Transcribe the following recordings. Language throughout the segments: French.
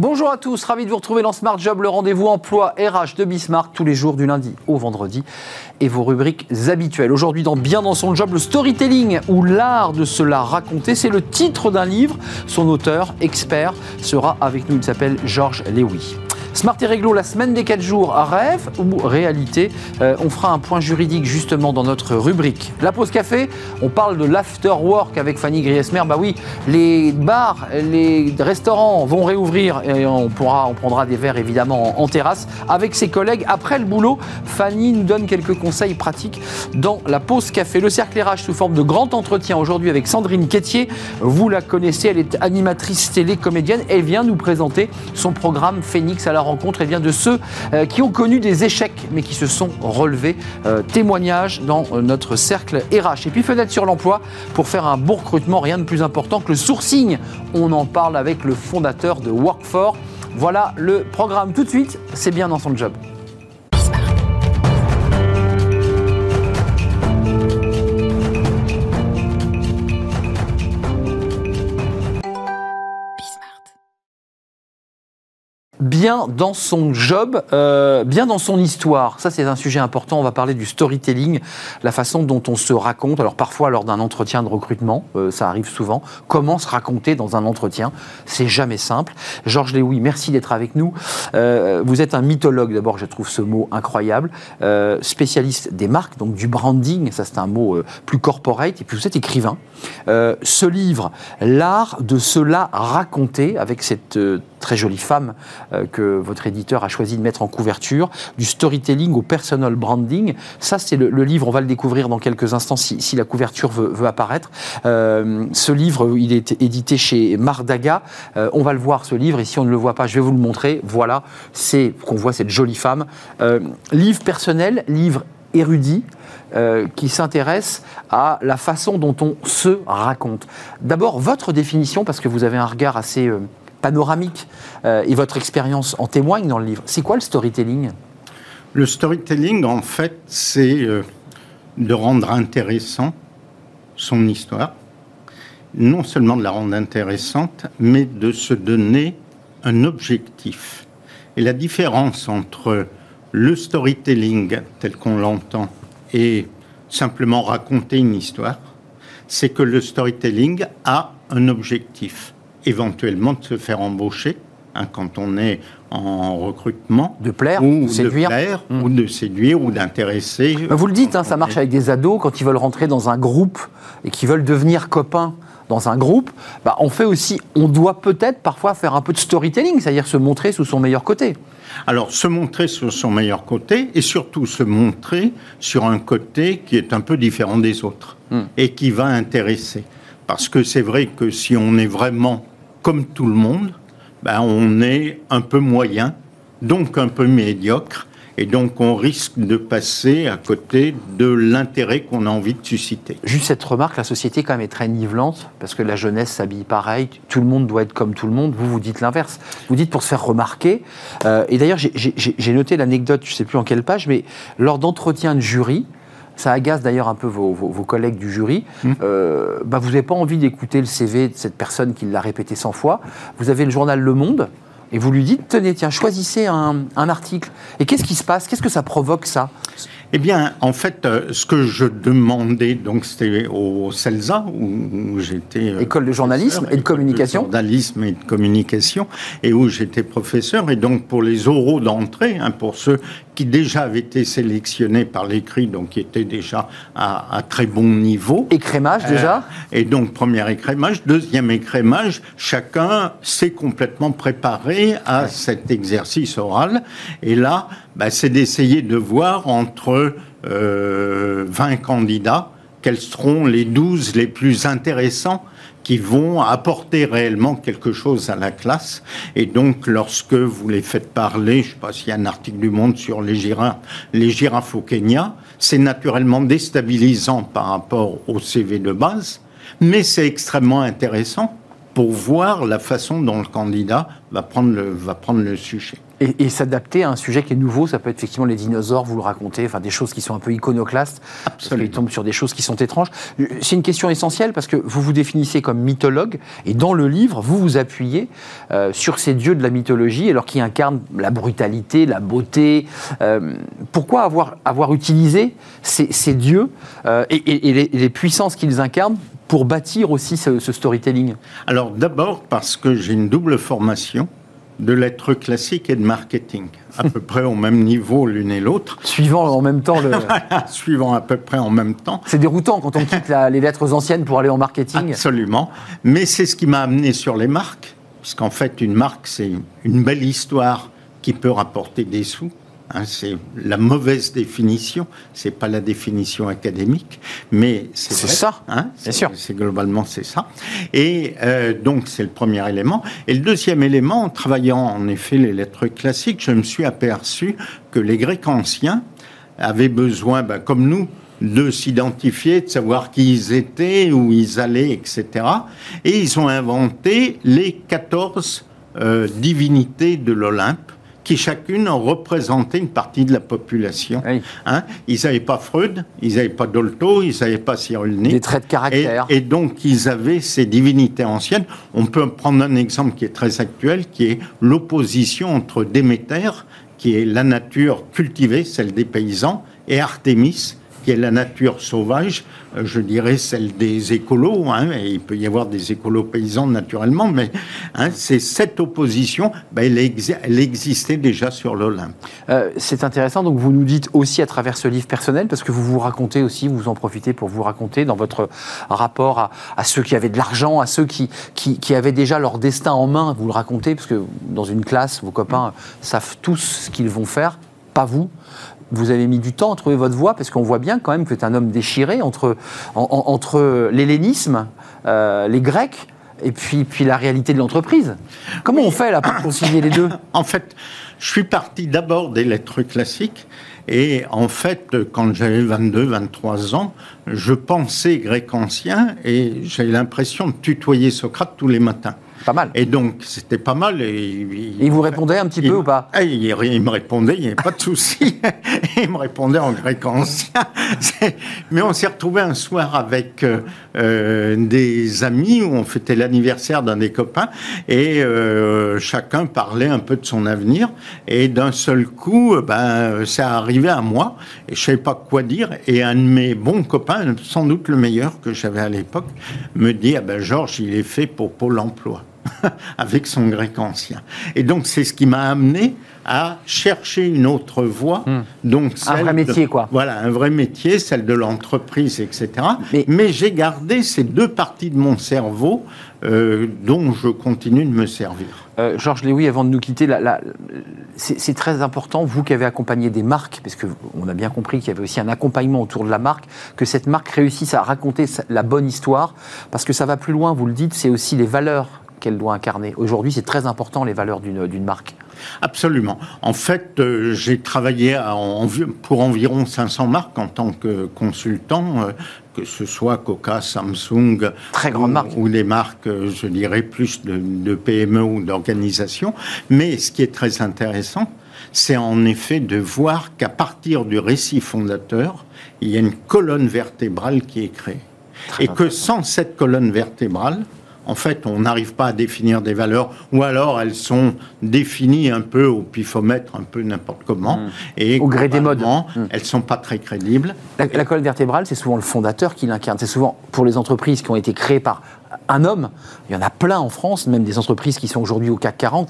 Bonjour à tous, ravi de vous retrouver dans Smart Job, le rendez-vous emploi RH de Bismarck tous les jours du lundi au vendredi et vos rubriques habituelles. Aujourd'hui dans Bien dans son job, le storytelling ou l'art de se la raconter, c'est le titre d'un livre. Son auteur, expert, sera avec nous, il s'appelle Georges Lewy. Smart et Réglo, la semaine des 4 jours, rêve ou réalité euh, On fera un point juridique justement dans notre rubrique. La pause café, on parle de l'after work avec Fanny Griesmer. Bah oui, les bars, les restaurants vont réouvrir et on, pourra, on prendra des verres évidemment en, terrasse avec ses collègues. Après le boulot, Fanny nous donne quelques conseils pratiques dans la pause café. Le cercle RH sous forme de grand entretien aujourd'hui avec Sandrine Quétier. Vous la connaissez, elle est animatrice télé, comédienne. Elle vient nous présenter son programme Phoenix à la rencontre et vient de ceux euh, qui ont connu des échecs mais qui se sont relevés. Euh, témoignage dans euh, notre cercle RH. Et puis fenêtre sur l'emploi pour faire un bon recrutement, rien de plus important que le sourcing. On en parle avec le fondateur de Workfor. Voilà le programme tout de suite, c'est bien dans son job. Bien dans son job, euh, bien dans son histoire. Ça, c'est un sujet important. On va parler du storytelling, la façon dont on se raconte. Alors, parfois, lors d'un entretien de recrutement, euh, ça arrive souvent. Comment se raconter dans un entretien C'est jamais simple. Georges Léoui, merci d'être avec nous. Euh, vous êtes un mythologue, d'abord, je trouve ce mot incroyable. spécialiste des marques, donc du branding, ça, c'est un mot plus corporate. Et puis, vous êtes écrivain. ce livre, L'art de cela raconter, avec cette très jolie femme euh, que votre éditeur a choisi de mettre en couverture, du storytelling au personal branding. Ça, c'est le, livre, on va le découvrir dans quelques instants si, la couverture veut, apparaître. Euh, ce livre, il est édité chez Mardaga. Euh, on va le voir, ce livre, et si on ne le voit pas, je vais vous le montrer. Voilà, c'est qu'on voit cette jolie femme. livre personnel, livre érudit, qui s'intéresse à la façon dont on se raconte. D'abord, votre définition, parce que vous avez un regard assez panoramique, euh, et votre expérience en témoigne dans le livre. C'est quoi le storytelling? Le storytelling, en fait, c'est euh, de rendre intéressant son histoire, non seulement de la rendre intéressante, mais de se donner un objectif. Et la différence entre le storytelling tel qu'on l'entend et simplement raconter une histoire, c'est que le storytelling a un objectif éventuellement de se faire embaucher hein, quand on est en recrutement. De plaire, ou de séduire. plaire, ou de séduire, ou d'intéresser. Bah, vous le dites, hein, ça marche avec des ados quand ils veulent rentrer dans un groupe et qui veulent devenir copains dans un groupe, bah, on fait aussi, on doit peut-être parfois faire un peu de storytelling, c'est-à-dire se montrer sous son meilleur côté. Alors, se montrer sur son meilleur côté et surtout se montrer sur un côté qui est un peu différent des autres mmh. et qui va intéresser. Parce que c'est vrai que si on est vraiment comme tout le monde, ben, on est un peu moyen, donc un peu médiocre, et donc on risque de passer à côté de l'intérêt qu'on a envie de susciter. Juste cette remarque, la société quand même très nivelante, parce que la jeunesse s'habille pareil, tout le monde doit être comme tout le monde, vous vous dites l'inverse. Vous dites pour se faire remarquer, euh, et d'ailleurs j'ai noté l'anecdote, je ne sais plus en quelle page, mais lors d'entretiens de jury, ça agace d'ailleurs un peu vos, collègues du jury. Mmh. Euh, bah, vous n'avez pas envie d'écouter le CV de cette personne qui l'a répété 100 fois. Vous avez le journal Le Monde et vous lui dites tenez, tiens, choisissez un, un article. Et qu'est-ce qui se passe? Qu'est-ce que ça provoque ça? Eh bien, en fait, euh, ce que je demandais, donc c'était au CELSA, où, j'étais... Euh, école de journalisme et de communication. De journalisme et de communication, et où j'étais professeur. Et donc, pour les oraux d'entrée, hein, pour ceux qui déjà avaient été sélectionnés par l'écrit, donc qui étaient déjà à, très bon niveau. Écrémage déjà euh, Et donc, premier écrémage. Deuxième écrémage, chacun s'est complètement préparé à cet exercice oral. Et là, bah, c'est d'essayer de voir entre 20 euh, candidats quels seront les 12 les plus intéressants qui vont apporter réellement quelque chose à la classe. Et donc, lorsque vous les faites parler, je ne sais pas s'il y a un article du Monde sur les girafes, les girafes au Kenya, c'est naturellement déstabilisant par rapport au CV de base, mais c'est extrêmement intéressant pour voir la façon dont le candidat va prendre le, va prendre le sujet. Et, s'adapter à un sujet qui est nouveau, ça peut être effectivement les dinosaures, vous le racontez, enfin des choses qui sont un peu iconoclastes, Absolument. parce tombent sur des choses qui sont étranges. C'est une question essentielle parce que vous vous définissez comme mythologue, et dans le livre, vous vous appuyez euh, sur ces dieux de la mythologie, alors qui incarnent la brutalité, la beauté. Euh, pourquoi avoir, avoir utilisé ces, dieux euh, et, les puissances qu'ils incarnent pour bâtir aussi ce, storytelling? Alors d'abord parce que j'ai une double formation de lettres classiques et de marketing, à peu près au même niveau l'une et l'autre. Suivant en même temps le... Suivant à peu près en même temps. C'est déroutant quand on quitte les lettres anciennes pour aller en marketing. Absolument. Mais c'est ce qui m'a amené sur les marques, puisqu'en fait une marque c'est une belle histoire qui peut rapporter des sous. Hein, c'est la mauvaise définition, c'est pas la définition académique, mais c'est ça. Hein, Bien sûr. C'est globalement c'est ça. Et euh, donc c'est le premier élément. Et le deuxième élément, en travaillant en effet les lettres classiques, je me suis aperçu que les Grecs anciens avaient besoin, ben, comme nous, de s'identifier, de savoir qui ils étaient, où ils allaient, etc. Et ils ont inventé les 14 euh, divinités de l'Olympe qui chacune représentait une partie de la population. Hein ils n'avaient pas Freud, ils n'avaient pas Dolto, ils n'avaient pas Cyrulnik. Des traits de caractère. Et, donc ils avaient ces divinités anciennes. On peut prendre un exemple qui est très actuel, qui est l'opposition entre Déméter, qui est la nature cultivée, celle des paysans, et Artémis, qui est la nature sauvage, euh, je dirais celle des écolos, hein, et il peut y avoir des écolos paysans naturellement, mais hein, c'est cette opposition, ben, elle, existait déjà sur l'Olympe. Euh, c'est intéressant, donc vous nous dites aussi à travers ce livre personnel, parce que vous vous racontez aussi, vous en profitez pour vous raconter dans votre rapport à, ceux qui avaient de l'argent, à ceux qui, avaient déjà leur destin en main, vous le racontez, parce que dans une classe, vos copains savent tous ce qu'ils vont faire, pas vous vous avez mis du temps à trouver votre voie parce qu'on voit bien quand même que tu un homme déchiré entre, entre l'hellénisme, euh, les Grecs et puis, puis la réalité de l'entreprise. Comment on fait là pour concilier les deux En fait, je suis parti d'abord des lettres classiques et en fait, quand j'avais 22, 23 ans, je pensais grec ancien et j'avais l'impression de tutoyer Socrate tous les matins. Pas mal. Et donc, c'était pas mal. Et, il vous répondait un petit peu ou pas ah, il, il, me répondait, il n'y avait pas de souci. il me répondait en grec ancien. Mais on s'est retrouvé un soir avec euh, euh, des amis où on fêtait l'anniversaire d'un des copains et euh, chacun parlait un peu de son avenir. Et d'un seul coup, ben, ça arrivait à moi et je savais pas quoi dire. Et un de mes bons copains, sans doute le meilleur que j'avais à l'époque, me dit ah ben Georges, il est fait pour Pôle Emploi. avec son grec ancien. Et donc, c'est ce qui m'a amené à chercher une autre voie. Hmm. Donc un vrai métier, quoi. Voilà, un vrai métier, celle de l'entreprise, etc. Mais, j'ai gardé ces deux parties de mon cerveau euh, dont je continue de me servir. Euh, Georges Léoui, avant de nous quitter, c'est très important, vous qui avez accompagné des marques, parce qu'on a bien compris qu'il y avait aussi un accompagnement autour de la marque, que cette marque réussisse à raconter la bonne histoire, parce que ça va plus loin, vous le dites, c'est aussi les valeurs qu'elle doit incarner. Aujourd'hui, c'est très important les valeurs d'une marque. Absolument. En fait, euh, j'ai travaillé pour environ 500 marques en tant que consultant, euh, que ce soit Coca, Samsung, Très grande ou, ou des marques, euh, je dirais, plus de, de PME ou d'organisations. Mais ce qui est très intéressant, c'est en effet de voir qu'à partir du récit fondateur, il y a une colonne vertébrale qui est créée. et que sans cette colonne vertébrale, en fait, on n'arrive pas à définir des valeurs, ou alors elles sont définies un peu au pifomètre, un peu n'importe comment, hmm. et au gré des modes. Hmm. Elles sont pas très crédibles. La, colonne vertébrale, c'est souvent le fondateur qui l'incarne. C'est souvent pour les entreprises qui ont été créées par un homme. Il y en a plein en France, même des entreprises qui sont aujourd'hui au CAC 40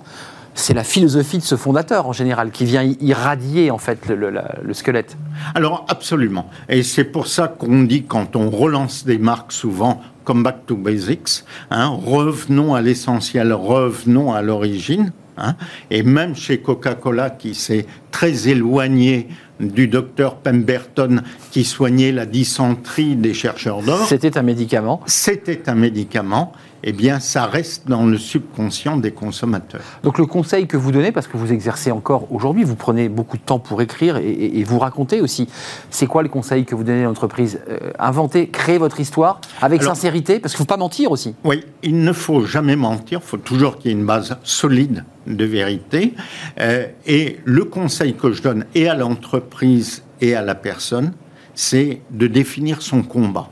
c'est la philosophie de ce fondateur en général qui vient irradier en fait le, le squelette. Alors absolument. Et c'est pour ça qu'on dit quand on relance des marques souvent, come back to basics, hein, revenons à l'essentiel, revenons à l'origine. Hein. et même chez Coca-Cola, qui s'est très éloigné du docteur Pemberton qui soignait la dysenterie des chercheurs d'or. C'était un médicament. C'était un médicament. Eh bien, ça reste dans le subconscient des consommateurs. Donc le conseil que vous donnez, parce que vous exercez encore aujourd'hui, vous prenez beaucoup de temps pour écrire et, vous raconter aussi, c'est quoi le conseil que vous donnez à l'entreprise? Euh, Inventez, créez votre histoire avec sincérité, parce qu'il ne faut pas mentir aussi. Oui, il ne faut jamais mentir, il faut toujours qu'il y ait une base solide de vérité. Euh, et le conseil que je donne et à l'entreprise et à la personne, c'est de définir son combat.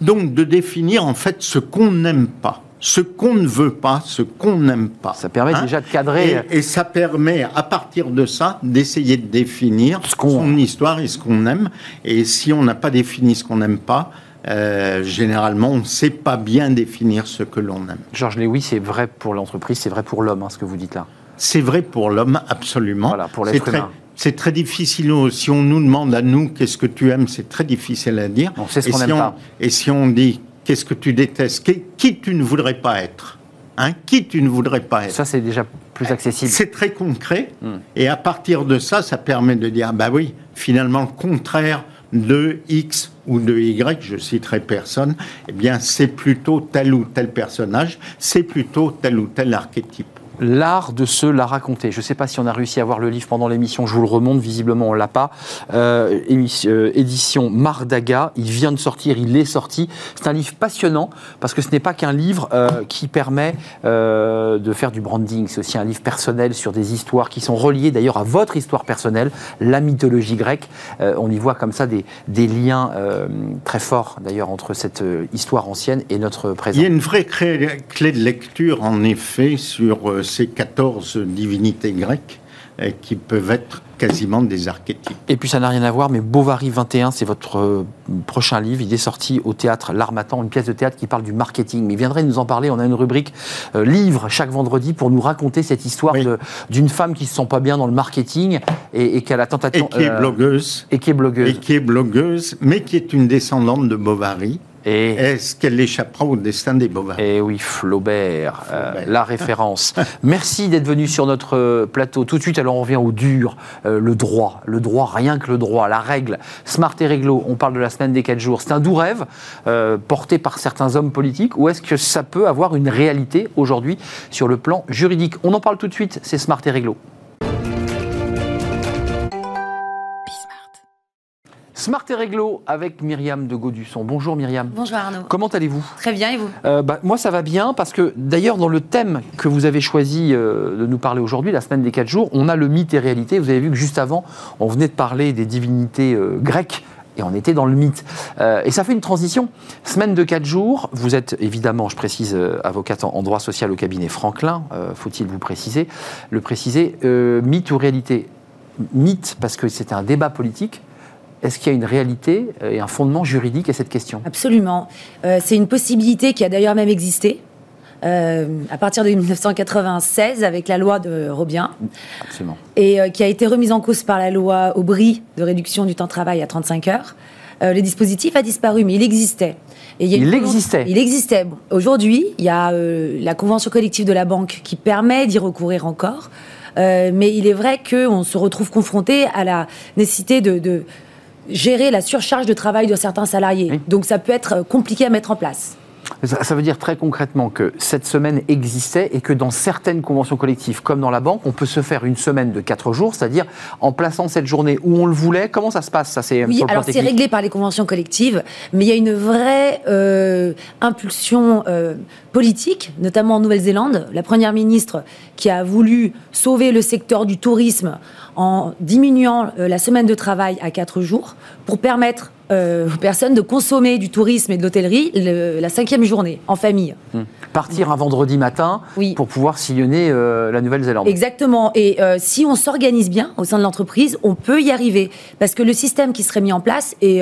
Donc de définir en fait ce qu'on n'aime pas ce qu'on ne veut pas, ce qu'on n'aime pas. Ça permet hein déjà de cadrer. Et, ça permet, à partir de ça, d'essayer de définir son histoire et ce qu'on aime. Et si on n'a pas défini ce qu'on n'aime pas, euh, généralement, on ne sait pas bien définir ce que l'on aime. Georges Léoui, c'est vrai pour l'entreprise, c'est vrai pour l'homme, hein, ce que vous dites là. C'est vrai pour l'homme, absolument. Voilà, pour l'être humain. C'est très difficile. Si on nous demande à nous qu'est-ce que tu aimes, c'est très difficile à dire. On sait ce qu'on si pas. Et si on dit Qu'est-ce que tu détestes? Qui tu ne voudrais pas être? Hein? Qui tu ne voudrais pas être? Ça, c'est déjà plus accessible. C'est très concret. Hmm. Et à partir de ça, ça permet de dire, bah oui, finalement, le contraire de X ou de Y, je citerai personne, eh bien, c'est plutôt tel ou tel personnage, c'est plutôt tel ou tel archétype l'art de se la raconter. Je ne sais pas si on a réussi à voir le livre pendant l'émission, je vous le remonte, visiblement on l'a pas. Euh, euh, édition Mardaga, il vient de sortir, il est sorti. C'est un livre passionnant parce que ce n'est pas qu'un livre euh, qui permet de faire du branding, c'est aussi un livre personnel sur des histoires qui sont reliées d'ailleurs à votre histoire personnelle, la mythologie grecque. on y voit comme ça des, des liens très forts d'ailleurs entre cette histoire ancienne et notre présent. Il y a une vraie clé de lecture en effet sur ces 14 divinités grecques euh, qui peuvent être quasiment des archétypes. Et puis ça n'a rien à voir, mais Bovary 21, c'est votre euh, prochain livre. Il est sorti au théâtre L'Armatan, une pièce de théâtre qui parle du marketing. Mais il viendrait nous en parler. On a une rubrique euh, livre chaque vendredi pour nous raconter cette histoire d'une femme qui se sent pas bien dans le marketing et, qui a la tentation. Et qui est blogueuse. Et qui est blogueuse. Et qui est blogueuse, mais qui est une descendante de Bovary. Est-ce qu'elle échappera au destin des bovins? Eh oui, Flaubert, euh, la référence. Merci d'être venu sur notre euh, plateau. Tout de suite, alors on revient au dur, euh, le droit. Le droit, rien que le droit, la règle. Smart et réglo, on parle de la semaine des 4 jours. C'est un doux rêve porté par certains hommes politiques ou est-ce que ça peut avoir une réalité aujourd'hui sur le plan juridique? On en parle tout de suite, c'est Smart et réglo. Smart et Réglo avec Myriam de Gaudusson. Bonjour Myriam. Bonjour Arnaud. Comment allez-vous? Très bien et vous? Euh, bah, Moi ça va bien parce que d'ailleurs dans le thème que vous avez choisi euh, de nous parler aujourd'hui, la semaine des 4 jours, on a le mythe et réalité. Vous avez vu que juste avant, on venait de parler des divinités euh, grecques et on était dans le mythe. et ça fait une transition. Semaine de 4 jours, vous êtes évidemment, je précise, avocate en, droit social au cabinet Franklin, faut-il vous préciser, le préciser, mythe ou réalité? Mythe parce que c'était un débat politique, est-ce qu'il y a une réalité euh, et un fondement juridique à cette question? Absolument. Euh, c'est une possibilité qui a d'ailleurs même existé. Euh, à partir de 1996 avec la loi de Robien. Absolument. Et qui a été remise en cause par la loi Aubry de réduction du temps de travail à 35 heures. le dispositif a disparu, mais il existait. il, existait. Il existait. Aujourd'hui, il y a la convention collective de la banque qui permet d'y recourir encore. mais il est vrai qu'on se retrouve confronté à la nécessité de gérer la surcharge de travail de certains salariés. Donc ça peut être compliqué à mettre en place. Ça, veut dire très concrètement que cette semaine existait et que dans certaines conventions collectives, comme dans la banque, on peut se faire une semaine de 4 jours, c'est-à-dire en plaçant cette journée où on le voulait. Comment ça se passe ça, Oui, alors c'est réglé par les conventions collectives, mais il y a une vraie euh, impulsion euh, politique, notamment en Nouvelle-Zélande. La première ministre qui a voulu sauver le secteur du tourisme en diminuant euh, la semaine de travail à 4 jours pour permettre euh, aux personnes de consommer du tourisme et de l'hôtellerie la cinquième journée en famille. Hmm. Partir un vendredi matin pour pouvoir sillonner euh, la Nouvelle-Zélande. Exactement. Et euh, si on s'organise bien au sein de l'entreprise, on peut y arriver. Parce que le système qui serait mis en place et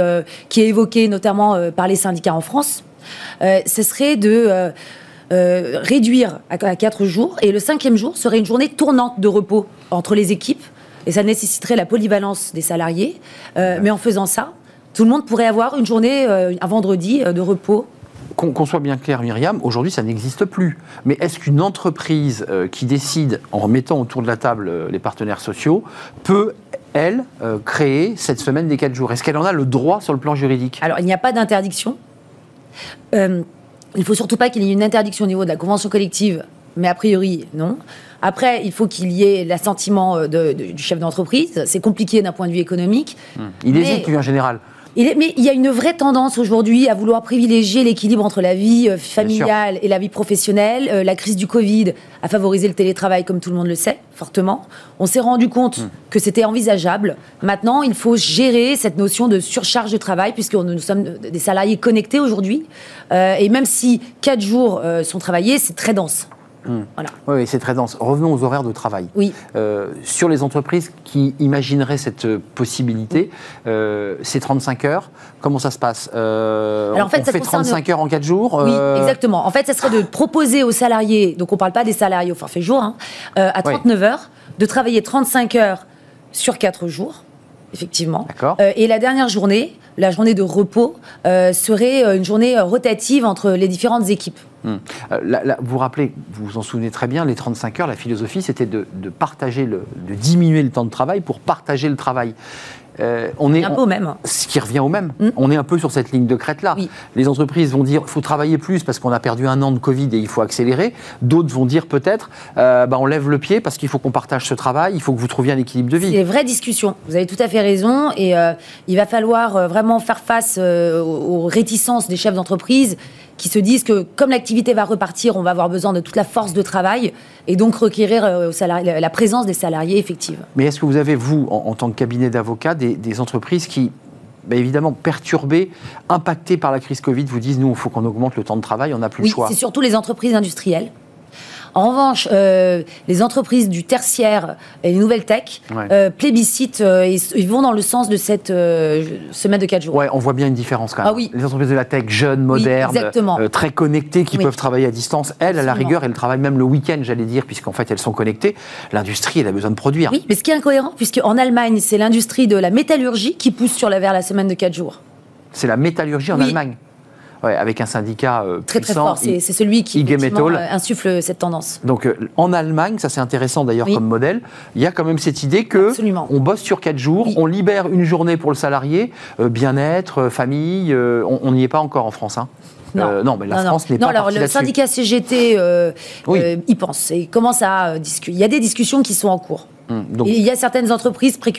qui est évoqué notamment par les syndicats en France, ce serait de... réduire à, à quatre jours et le cinquième jour serait une journée tournante de repos entre les équipes et ça nécessiterait la polyvalence des salariés. mais en faisant ça, tout le monde pourrait avoir une journée, euh, un vendredi euh, de repos. Qu'on soit bien clair, Myriam, aujourd'hui ça n'existe plus. Mais est-ce qu'une entreprise euh, qui décide, en remettant autour de la table les partenaires sociaux, peut, elle, créer cette semaine des 4 jours? Est-ce qu'elle en a le droit sur le plan juridique? Alors il n'y a pas d'interdiction. Il ne faut surtout pas qu'il y ait une interdiction au niveau de la convention collective, mais a priori, non. Après, il faut qu'il y ait l'assentiment euh, de- de- du chef d'entreprise. C'est compliqué d'un point de vue économique. Il Mais- hésite, lui, en général. Mais il y a une vraie tendance aujourd'hui à vouloir privilégier l'équilibre entre la vie euh, familiale et la vie professionnelle. Euh, la crise du Covid a favorisé le télétravail, comme tout le monde le sait, fortement. On s'est rendu compte Hmm. que c'était envisageable. Maintenant, il faut gérer cette notion de surcharge de travail, puisque nous sommes des salariés connectés aujourd'hui. Et même si quatre jours sont travaillés, c'est très dense. Voilà. Oui, oui, c'est très dense. Revenons aux horaires de travail. Oui. Euh, sur les entreprises qui imagineraient cette euh, possibilité, euh, c'est 35 heures. Comment ça se passe? Euh, Alors, en fait, On ça fait concerne- 35 heures en 4 jours Oui, exactement. En fait, ça serait de proposer aux salariés, donc on ne parle pas des salariés au forfait jour, hein, euh, à 39 heures, de travailler 35 heures sur 4 jours, effectivement. Euh, et la dernière journée, la journée de repos, euh, serait euh, une journée rotative entre les différentes équipes. Hum. Euh, là- là, vous vous rappelez, vous vous en souvenez très bien, les 35 heures, la philosophie, c'était de, de partager, le, de diminuer le temps de travail pour partager le travail. Euh, on est Un peu au même. Ce qui revient au même. Mm. On est un peu sur cette ligne de crête-là. Oui. Les entreprises vont dire il faut travailler plus parce qu'on a perdu un an de Covid et il faut accélérer. D'autres vont dire peut-être euh, bah, on lève le pied parce qu'il faut qu'on partage ce travail, il faut que vous trouviez un équilibre de C'est vie. des vraies discussions. Vous avez tout à fait raison. Et euh, il va falloir euh, vraiment faire face aux réticences des chefs d'entreprise qui se disent que comme l'activité va repartir, on va avoir besoin de toute la force de travail et donc requérir euh, salariés- la présence des salariés effective. Mais est-ce que vous avez, vous, en, en tant que cabinet d'avocats, des, des entreprises qui, bah, évidemment, perturbées, impactées par la crise Covid, vous disent nous, il faut qu'on augmente le temps de travail, on n'a plus Oui, le choix c'est surtout les entreprises industrielles. En revanche, euh, les entreprises du tertiaire et les nouvelles tech Ouais. euh, plébiscitent euh, et ils vont dans le sens de cette semaine de 4 jours. Ouais, on voit bien une différence quand même. Ah oui. Les entreprises de la tech jeunes, modernes, très connectées, qui Oui. peuvent travailler à distance, elles, à la rigueur, elles travaillent même le week-end, j'allais dire, puisqu'en fait, elles sont connectées. L'industrie, elle a besoin de produire. Oui, mais ce qui est incohérent, puisque en Allemagne, c'est l'industrie de la métallurgie qui pousse sur la, vers la semaine de 4 jours. C'est la métallurgie en. Allemagne. Ouais, avec un syndicat euh, Très très fort. C'est celui qui euh, insuffle cette tendance. Donc euh, en Allemagne, ça c'est intéressant d'ailleurs Oui. comme modèle, il y a quand même cette idée que Absolument. on bosse sur quatre jours, Oui. on libère une journée pour le salarié, euh, bien-être, famille, on n'y est pas encore en France. Hein. Euh, non, mais la France n'est non, pas alors, partie le syndicat CGT euh, Oui. euh, y pense et commence à discuter. Il y a des discussions qui sont en cours. Hum, donc, il y a certaines entreprises pré-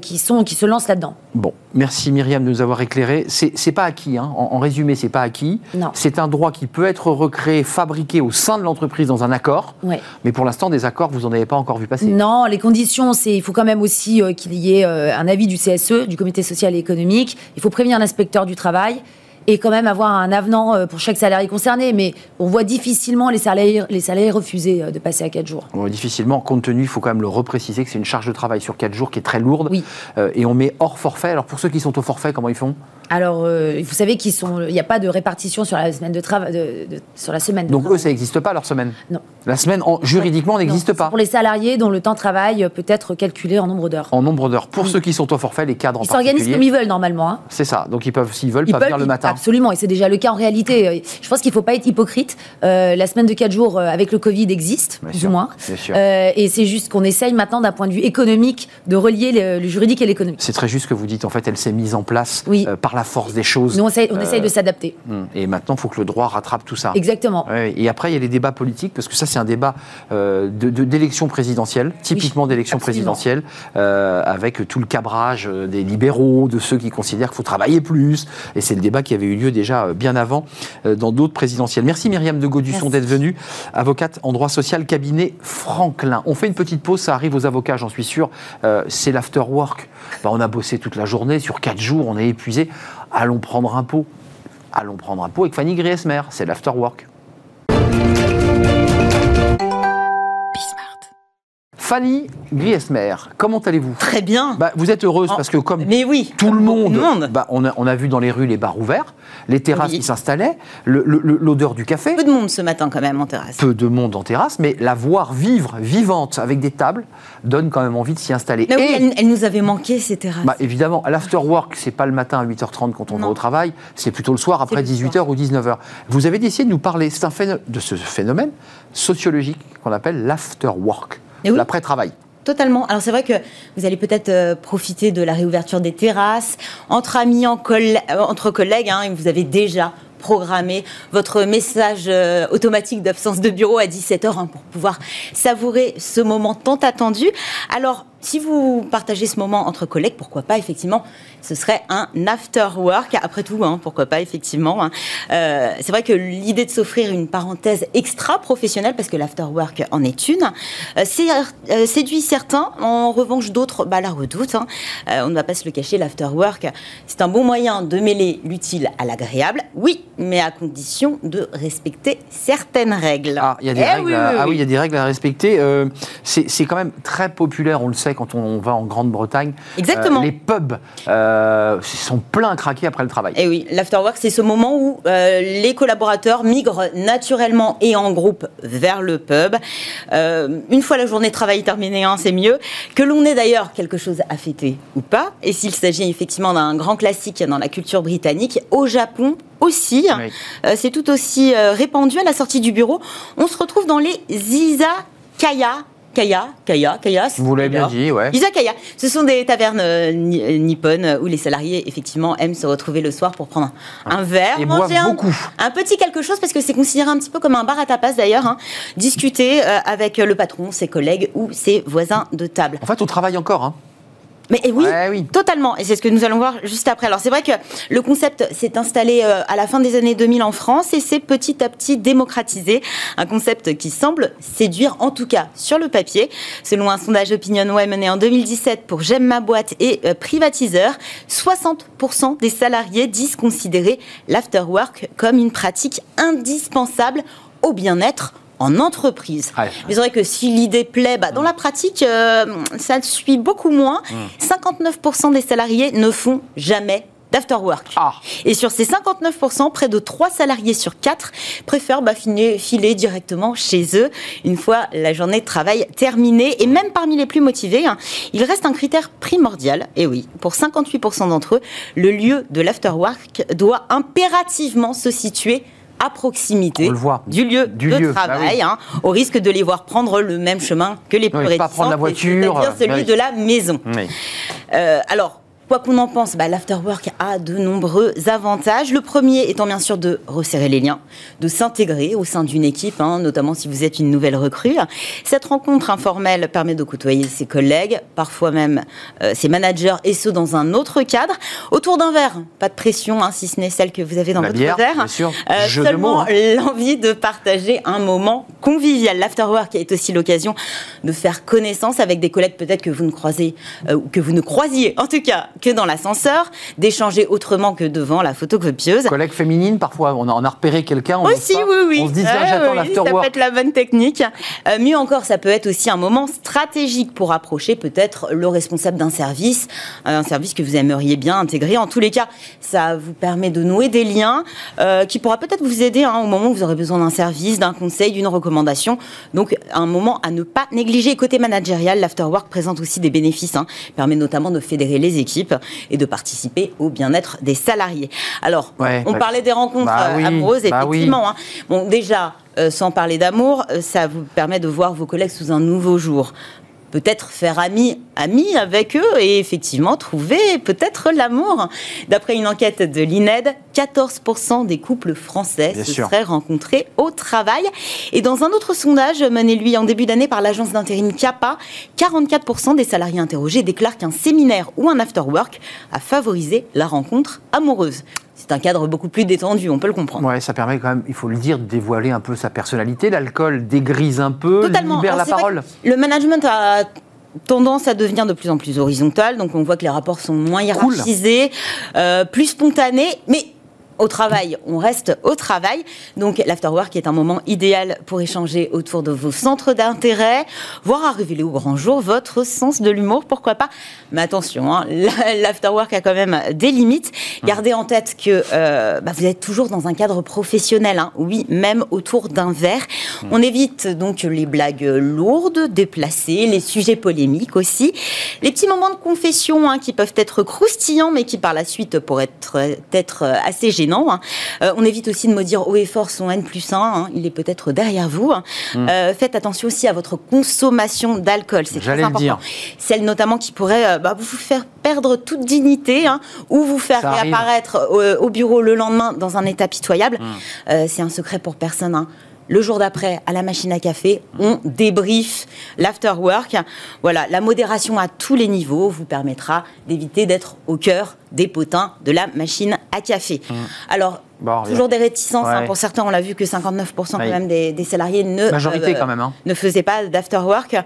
qui, sont, qui se lancent là-dedans. Bon, merci Myriam de nous avoir éclairé. C'est pas acquis, hein. en, en résumé, c'est pas acquis. C'est un droit qui peut être recréé, fabriqué au sein de l'entreprise dans un accord. Ouais. Mais pour l'instant, des accords, vous n'en avez pas encore vu passer. Non, les conditions, c'est il faut quand même aussi euh, qu'il y ait euh, un avis du CSE, du Comité social et économique. Il faut prévenir l'inspecteur du travail et quand même avoir un avenant euh, pour chaque salarié concerné. Mais on voit difficilement les salariés, les salariés refuser euh, de passer à 4 jours. Bon, difficilement, compte tenu, il faut quand même le repréciser que c'est une charge de travail sur 4 jours qui est très lourde. Oui. Euh, et on met hors forfait. Alors pour ceux qui sont au forfait, comment ils font? Alors, euh, vous savez qu'il n'y a pas de répartition sur la semaine de travail, sur la semaine. de Donc eux, ça n'existe pas leur semaine Non. La semaine, en- juridiquement, n'existe pas. Pour les salariés dont le temps de travail peut être calculé en nombre d'heures. En nombre d'heures. Pour Oui. ceux qui sont au forfait, les cadres Ils en s'organisent comme ils veulent normalement. hein. C'est ça. Donc ils peuvent, s'ils veulent, Ils pas peuvent, venir le matin. Absolument, et c'est déjà le cas en réalité. Je pense qu'il ne faut pas être hypocrite. Euh, la semaine de 4 jours euh, avec le Covid existe, Bien plus sûr, ou moins. bien sûr. Euh, et c'est juste qu'on essaye maintenant, d'un point de vue économique, de relier le, le juridique et l'économique. C'est très juste ce que vous dites. En fait, elle s'est mise en place Oui. par la force des choses. Nous, on essaye, on Euh, essaye de s'adapter. Hum. Et maintenant, il faut que le droit rattrape tout ça. Exactement. Ouais, et après, il y a les débats politiques, parce que ça, c'est un débat euh, de- de- d'élection présidentielle, typiquement d'élection absolument. présidentielle, euh, avec tout le cabrage euh, des libéraux, de ceux qui considèrent qu'il faut travailler plus. Et c'est le débat qui avait eu lieu déjà euh, bien avant euh, dans d'autres présidentielles. Merci Myriam de Gaudusson d'être venue, avocate en droit social, cabinet Franklin. On fait une petite pause, ça arrive aux avocats, j'en suis sûr. Euh, c'est l'after work. Bah, on a bossé toute la journée, sur quatre jours, on est épuisé. Allons prendre un pot. Allons prendre un pot avec Fanny Griesmer, c'est l'after Fanny Griesmer, comment allez-vous? Très bien. bah, Vous êtes heureuse parce que comme Mais oui. tout le monde, de monde. bah, on, a, on a vu dans les rues les bars ouverts, les terrasses Oui. qui s'installaient, l'odeur du café, Peu de monde ce matin quand même en terrasse. peu de monde en terrasse, mais la voir vivre, vivante, avec des tables, donne quand même envie de s'y installer. Mais oui, Et- elle, elle nous avait manqué ces terrasses. bah, évidemment, l'after work, c'est pas le matin à 8h30 quand on va Non. au travail, c'est plutôt le soir après le 18h ou 19h. Vous avez décidé de nous parler c'est un phéno- de ce phénomène sociologique qu'on appelle l'after work, Et oui. l'après-travail. Totalement. Alors c'est vrai que vous allez peut-être euh, profiter de la réouverture des terrasses entre amis, en coll- euh, entre collègues, hein, vous avez déjà programmer votre message euh, automatique d'absence de bureau à 17h hein, pour pouvoir savourer ce moment tant attendu. Alors, si vous partagez ce moment entre collègues, pourquoi pas, effectivement, ce serait un after work. Après tout, hein, pourquoi pas, effectivement. Hein. Euh, c'est vrai que l'idée de s'offrir une parenthèse extra professionnelle, parce que l'after work en est une, euh, euh, séduit certains. En revanche, d'autres bah, la redoutent. Hein. on ne va pas se le cacher, l'after work, c'est un bon moyen de mêler l'utile à l'agréable. Oui, mais à condition de respecter certaines règles. Ah, il y a des Eh règles. oui, oui, ah oui. il y a des règles à respecter. C'est c'est quand même très populaire, on le sait, quand on va en Grande-Bretagne. Exactement. Euh, les pubs euh, sont pleins à craquer après le travail. Et oui, l'afterwork, c'est ce moment où euh, les collaborateurs migrent naturellement et en groupe vers le pub. Une fois la journée de travail terminée, hein, c'est mieux. Que l'on ait d'ailleurs quelque chose à fêter ou pas. Et s'il s'agit effectivement d'un grand classique dans la culture britannique, au Japon aussi, Oui. euh, c'est tout aussi euh, répandu à la sortie du bureau. On se retrouve dans les izakaya. Kaya, kaya, kaya. Vous l'avez bien dit, ouais. Izakaya, ce sont des tavernes euh, euh, nippones euh, où les salariés effectivement aiment se retrouver le soir pour prendre un, un verre, Et manger un, beaucoup. un petit quelque chose parce que c'est considéré un petit peu comme un bar à tapas d'ailleurs, hein. discuter euh, avec le patron, ses collègues ou ses voisins de table. En fait, on travaille encore. Hein. Mais et oui, Ouais, oui. totalement. Et c'est ce que nous allons voir juste après. Alors c'est vrai que le concept s'est installé euh, à la fin des années 2000 en France et s'est petit à petit démocratisé. Un concept qui semble séduire, en tout cas sur le papier. Selon un sondage OpinionWay mené en 2017 pour J'aime ma boîte et euh, Privatiseur, 60% des salariés disent considérer l'afterwork comme une pratique indispensable au bien-être en entreprise. Ouais. Mais c'est vrai que si l'idée plaît, bah, dans la pratique, euh, ça suit beaucoup moins. Mmh. 59% des salariés ne font jamais d'afterwork. Ah. Et sur ces 59%, près de 3 salariés sur 4 préfèrent bah, filer, filer directement chez eux une fois la journée de travail terminée. Et même parmi les plus motivés, hein, il reste un critère primordial. Et oui, pour 58% d'entre eux, le lieu de l'afterwork doit impérativement se situer à proximité voit. du lieu Du de lieu, bah travail, oui. hein, au risque de les voir prendre le même chemin que les plus Oui, pas prendre la réticents, voiture, c'est-à-dire celui bah oui. de la maison. Euh, alors, quoi qu'on en pense, bah, l'afterwork a de nombreux avantages. Le premier étant bien sûr de resserrer les liens, de s'intégrer au sein d'une équipe, hein, notamment si vous êtes une nouvelle recrue. Cette rencontre informelle permet de côtoyer ses collègues, parfois même euh, ses managers, et ce dans un autre cadre. Autour d'un verre, pas de pression, hein, si ce n'est celle que vous avez dans La votre bière, verre. bien sûr. Euh, seulement hein. l'envie de partager un moment convivial. L'afterwork est aussi l'occasion de faire connaissance avec des collègues peut-être que vous ne croisez euh, ou que vous ne croisiez en tout cas que dans l'ascenseur, d'échanger autrement que devant la photocopieuse. Collègue féminine, parfois, on a, on a repéré quelqu'un. Aussi, oui, oui. On se dit, Ah, j'attends oui, Ça peut l'afterwork. être la bonne technique. Euh, mieux encore, ça peut être aussi un moment stratégique pour approcher peut-être le responsable d'un service, euh, un service que vous aimeriez bien intégrer. En tous les cas, ça vous permet de nouer des liens euh, qui pourra peut-être vous aider hein, au moment où vous aurez besoin d'un service, d'un conseil, d'une recommandation. Donc, un moment à ne pas négliger. Côté managérial, l'afterwork présente aussi des bénéfices. Hein, permet notamment de fédérer les équipes et de participer au bien-être des salariés. Alors, Ouais, on parlait des rencontres Bah oui, amoureuses, bah oui. effectivement. hein. Bon, déjà, euh, sans parler d'amour, euh, ça vous permet de voir vos collègues sous un nouveau jour. Peut-être faire ami, ami avec eux et effectivement trouver peut-être l'amour. D'après une enquête de l'INED, 14% des couples français Bien se sûr. seraient rencontrés au travail. Et dans un autre sondage mené lui en début d'année par l'agence d'intérim CAPA, 44% des salariés interrogés déclarent qu'un séminaire ou un afterwork a favorisé la rencontre amoureuse. C'est un cadre beaucoup plus détendu, on peut le comprendre. Ouais, ça permet quand même, il faut le dire, de dévoiler un peu sa personnalité. L'alcool dégrise un peu, Totalement. libère Alors, la parole. Le management a tendance à devenir de plus en plus horizontal, donc on voit que les rapports sont moins hiérarchisés, euh, plus spontanés, mais au travail, on reste au travail. Donc l'afterwork est un moment idéal pour échanger autour de vos centres d'intérêt, voire à révéler au grand jour votre sens de l'humour, pourquoi pas. Mais attention, hein, l'afterwork a quand même des limites. Gardez en tête que euh, bah, vous êtes toujours dans un cadre professionnel, hein. oui, même autour d'un verre. On évite donc les blagues lourdes, déplacées, les sujets polémiques aussi, les petits moments de confession hein, qui peuvent être croustillants, mais qui par la suite pourraient être, être assez gênants. Gênant. hein. Euh, on évite aussi de me dire haut et fort son N plus 1, hein, il est peut-être derrière vous. hein. Euh, faites attention aussi à votre consommation d'alcool, c'est très important. dire. Celle notamment qui pourrait euh, bah, vous faire perdre toute dignité ou vous faire Ça réapparaître au, au bureau le lendemain dans un état pitoyable. Euh, c'est un secret pour personne. Le jour d'après, à la machine à café, on débrief l'after work. Voilà, la modération à tous les niveaux vous permettra d'éviter d'être au cœur des potins de la machine à café. Alors, Bon, toujours des réticences. hein. Pour certains, on l'a vu que 59% quand Ouais. même des, des salariés ne, Majorité quand même, hein. ne faisaient pas d'after work.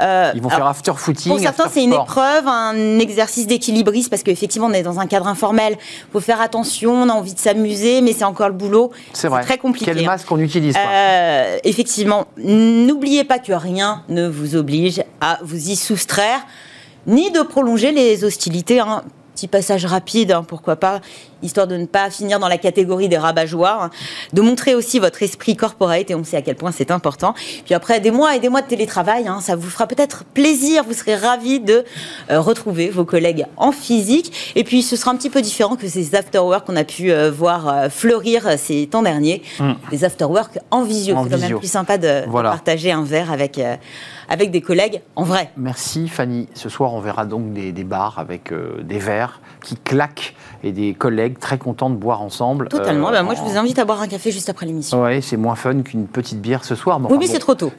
Euh, Ils vont alors, faire after footing. pour certains, c'est une épreuve, un exercice d'équilibrisme, parce qu'effectivement, on est dans un cadre informel. Il faut faire attention, on a envie de s'amuser, mais c'est encore le boulot. C'est vrai. très compliqué. Quel masque on utilise quoi. Euh, effectivement, n'oubliez pas que rien ne vous oblige à vous y soustraire, ni de prolonger les hostilités. hein. Petit passage rapide, hein, pourquoi pas, histoire de ne pas finir dans la catégorie des rabat-joie, hein. de montrer aussi votre esprit corporate, et on sait à quel point c'est important. Puis après, des mois et des mois de télétravail, hein, ça vous fera peut-être plaisir, vous serez ravis de euh, retrouver vos collègues en physique. Et puis, ce sera un petit peu différent que ces after-work qu'on a pu euh, voir euh, fleurir ces temps derniers. Des after-work en visio. C'est quand visio. même plus sympa de, partager un verre avec, avec des collègues en vrai. Merci Fanny. Ce soir, on verra donc des, des bars avec euh, des verres qui claquent et des collègues très contents de boire ensemble. Totalement. Euh, Bah, moi, je vous invite à boire un café juste après l'émission. Ouais, c'est moins fun qu'une petite bière ce soir. oui, enfin mais bon, c'est trop tôt.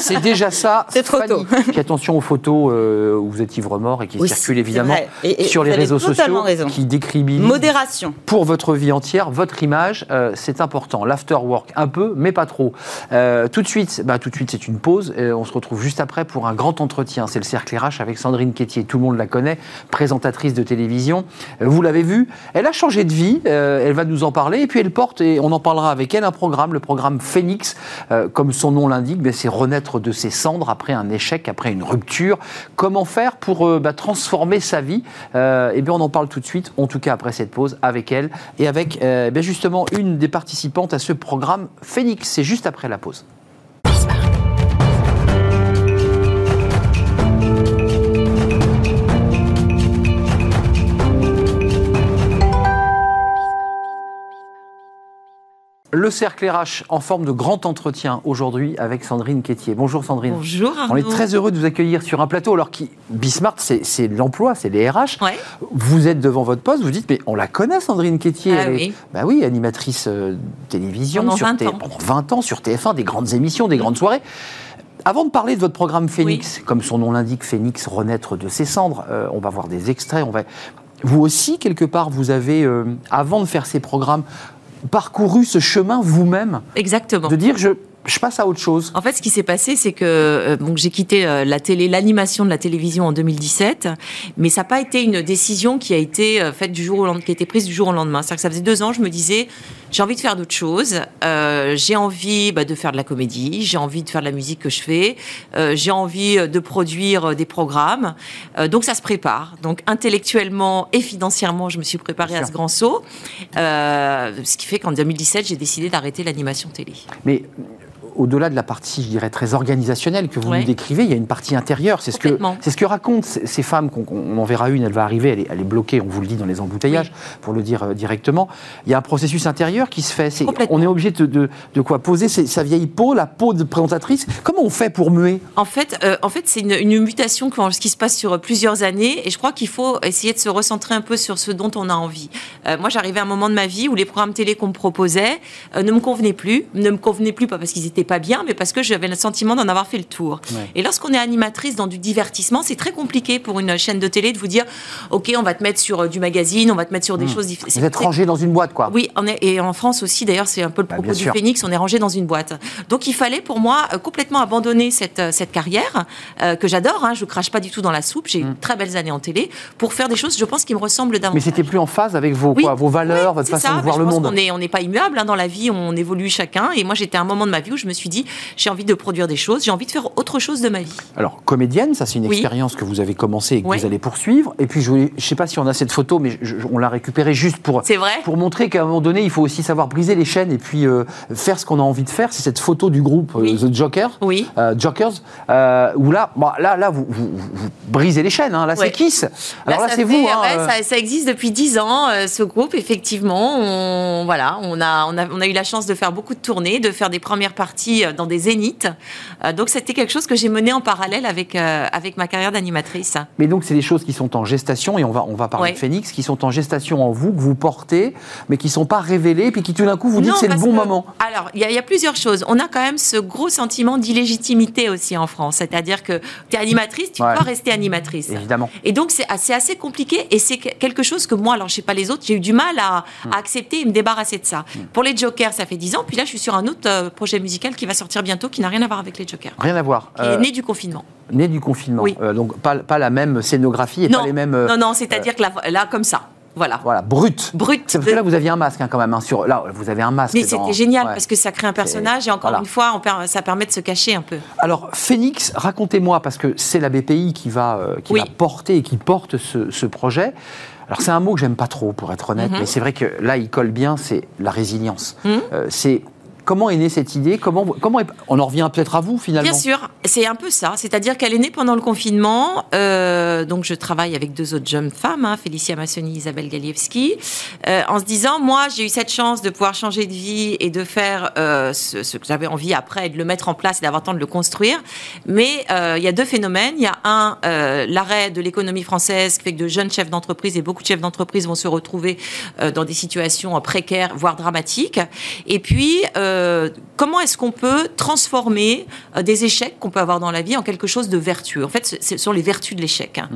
c'est- déjà ça. C'est trop Fanny. tôt. Puis attention aux photos euh, où vous êtes ivre-mort et qui Oui, circulent évidemment vrai. Et- et sur les réseaux sociaux raison. qui décribilisent Modération. pour votre vie entière, votre image, euh, c'est important. L'after work, un peu, mais pas trop. Euh, tout de suite, bah, tout de suite, c'est une pause. Et on se retrouve juste après pour un grand entretien. C'est le cercle RH avec Sandrine Quétier. Tout le monde la connaît, présentatrice de télévision. Vous l'avez vu, elle a changé de vie. euh, elle va nous en parler. Et puis elle porte, et on en parlera avec elle, un programme, le programme Phoenix. Euh, comme son nom l'indique, ben, c'est renaître de ses cendres après un échec, après une rupture. Comment faire pour euh, bah, transformer sa vie? Eh bien, on en parle tout de suite, en tout cas après cette pause, avec elle et avec ben, justement une des participantes à ce programme Phoenix. C'est juste après la pause. Cercle RH en forme de grand entretien aujourd'hui avec Sandrine Quétier. Bonjour Sandrine. Bonjour Arnaud. On est très heureux de vous accueillir sur un plateau alors que Bismart, c'est l'emploi, c'est les RH. Ouais. Vous êtes devant votre poste, vous dites, mais on la connaît Sandrine Quétier. Ah elle est- oui. bah oui, animatrice euh, télévision Pendant sur 20 T- ans. pendant 20 ans sur TF1, des grandes émissions, des grandes soirées. Avant de parler de votre programme Phoenix, comme son nom l'indique, Phoenix, renaître de ses cendres, euh, on va voir des extraits. On va... Vous aussi, quelque part, vous avez, euh, avant de faire ces programmes, parcouru ce chemin vous-même Exactement. de dire je, je passe à autre chose. En fait, ce qui s'est passé, c'est que euh, donc j'ai quitté euh, la télé, l'animation de la télévision en 2017, mais ça n'a pas été une décision qui a été euh, faite du jour au lendemain, qui a été prise du jour au lendemain. C'est-à-dire que ça faisait deux ans, je me disais, j'ai envie de faire d'autres choses, j'ai envie bah, de faire de la comédie, j'ai envie de faire de la musique que je fais, j'ai envie de produire des programmes. Donc ça se prépare. Donc intellectuellement et financièrement, je me suis préparée à ce grand saut, ce qui fait qu'en 2017, j'ai décidé d'arrêter l'animation télé. Mais au-delà de la partie, je dirais, très organisationnelle que vous Ouais. nous décrivez, il y a une partie intérieure. C'est ce que, ce que racontent ces femmes. qu'on- on en verra une, elle va arriver, elle est, elle est bloquée, on vous le dit dans les embouteillages, pour le dire euh, directement. Il y a un processus intérieur qui se fait. On est obligé de, de, de quoi Poser ses- sa vieille peau, la peau de présentatrice. Comment on fait pour muer? En fait, euh, en fait, c'est une, une mutation qui se passe sur plusieurs années, et je crois qu'il faut essayer de se recentrer un peu sur ce dont on a envie. Euh, moi, j'arrivais à un moment de ma vie où les programmes télé qu'on me proposait ne me convenaient plus, ne me convenaient plus pas parce qu'ils étaient pas bien, mais parce que j'avais le sentiment d'en avoir fait le tour. Ouais. Et lorsqu'on est animatrice dans du divertissement, c'est très compliqué pour une chaîne de télé de vous dire, ok, on va te mettre sur euh, du magazine, on va te mettre sur des choses différentes. Hmm. Vous êtes rangé dans une boîte, quoi. Oui, on est, et en France aussi, d'ailleurs, c'est un peu le Bah, propos du sûr. Phoenix, on est rangé dans une boîte. Donc il fallait pour moi euh, complètement abandonner cette, euh, cette carrière, euh, que j'adore, hein, je crache pas du tout dans la soupe, j'ai eu de très belles années en télé, pour faire des choses, je pense, qui me ressemblent Mais davantage. c'était plus en phase avec vos, Oui. quoi, vos valeurs, Ouais, votre façon ça, de mais voir je le pense monde. On n'est pas immuable hein, dans la vie, on évolue chacun. Et moi, j'étais à un moment de ma vie où je me me suis dit, j'ai envie de produire des choses, j'ai envie de faire autre chose de ma vie. Alors, comédienne, ça c'est une Oui. expérience que vous avez commencé et que vous allez poursuivre. Et puis, je ne sais pas si on a cette photo, mais je- on l'a récupérée juste pour, vrai pour montrer qu'à un moment donné, il faut aussi savoir briser les chaînes et puis euh, faire ce qu'on a envie de faire. C'est cette photo du groupe euh, Oui. The Joker, Oui. euh, Jokers, euh, où là, bon, là, là vous, vous- vous brisez les chaînes. hein. Là, c'est Kiss. Alors là, c'est vous. hein, ouais, ça, ça existe depuis 10 ans, ce groupe, effectivement. On, voilà, on, a, on, a, on a eu la chance de faire beaucoup de tournées, de faire des premières parties euh, dans des zéniths. Euh, donc, c'était quelque chose que j'ai mené en parallèle avec, euh, avec ma carrière d'animatrice. Mais donc, c'est des choses qui sont en gestation, et on va, on va parler Ouais. de Phoenix, qui sont en gestation en vous, que vous portez, mais qui ne sont pas révélées, puis qui tout d'un coup vous dites c'est le bon que- moment. Alors, il y, a- il y a plusieurs choses. On a quand même ce gros sentiment d'illégitimité aussi en France. C'est-à-dire que tu es animatrice, tu Ouais. peux pas rester animatrice. Évidemment. Et donc, c'est assez, assez compliqué et c'est que- quelque chose que moi, alors je sais pas les autres, j'ai eu du mal à, Hmm. à accepter et me débarrasser de ça. Pour les Jokers, ça fait 10 ans. Puis là, je suis sur un autre projet musical qui va sortir bientôt qui n'a rien à voir avec les Jokers. Rien à voir. Qui Euh, est né du confinement. né du confinement. Oui. Euh, donc, pas, pas la même scénographie et non, pas les mêmes. euh, non, non, c'est-à-dire que là, là, comme ça. Voilà. Voilà, brut. Brut. C'est parce que là, vous aviez un masque hein, quand même. hein, sur, là, vous avez un masque. Mais dans- c'était génial Ouais. parce que ça crée un personnage et encore voilà. une fois, on per- ça permet de se cacher un peu. Alors, Phoenix, racontez-moi, parce que c'est la BPI qui va, euh, qui Oui. va porter et qui porte ce, ce projet. Alors, c'est un mot que j'aime pas trop, pour être honnête, Mhm. mais c'est vrai que là, il colle bien, c'est la résilience. Mhm. Euh, c'est. Comment est née cette idée comment, On en revient peut-être à vous, finalement. Bien sûr, c'est un peu ça. C'est-à-dire qu'elle est née pendant le confinement. euh, donc, je travaille avec deux autres jeunes femmes, hein, Félicia Massoni, Isabelle Galievski, euh, en se disant, moi, j'ai eu cette chance de pouvoir changer de vie et de faire euh, ce, que j'avais envie après, et de le mettre en place et d'avoir le temps de le construire. Mais il y a deux phénomènes. Il y a un, l'arrêt de l'économie française qui fait que de jeunes chefs d'entreprise et beaucoup de chefs d'entreprise vont se retrouver dans des situations précaires, voire dramatiques. Et puis, comment est-ce qu'on peut transformer euh, des échecs qu'on peut avoir dans la vie en quelque chose de vertueux? En fait, ce sont les vertus de l'échec. hein.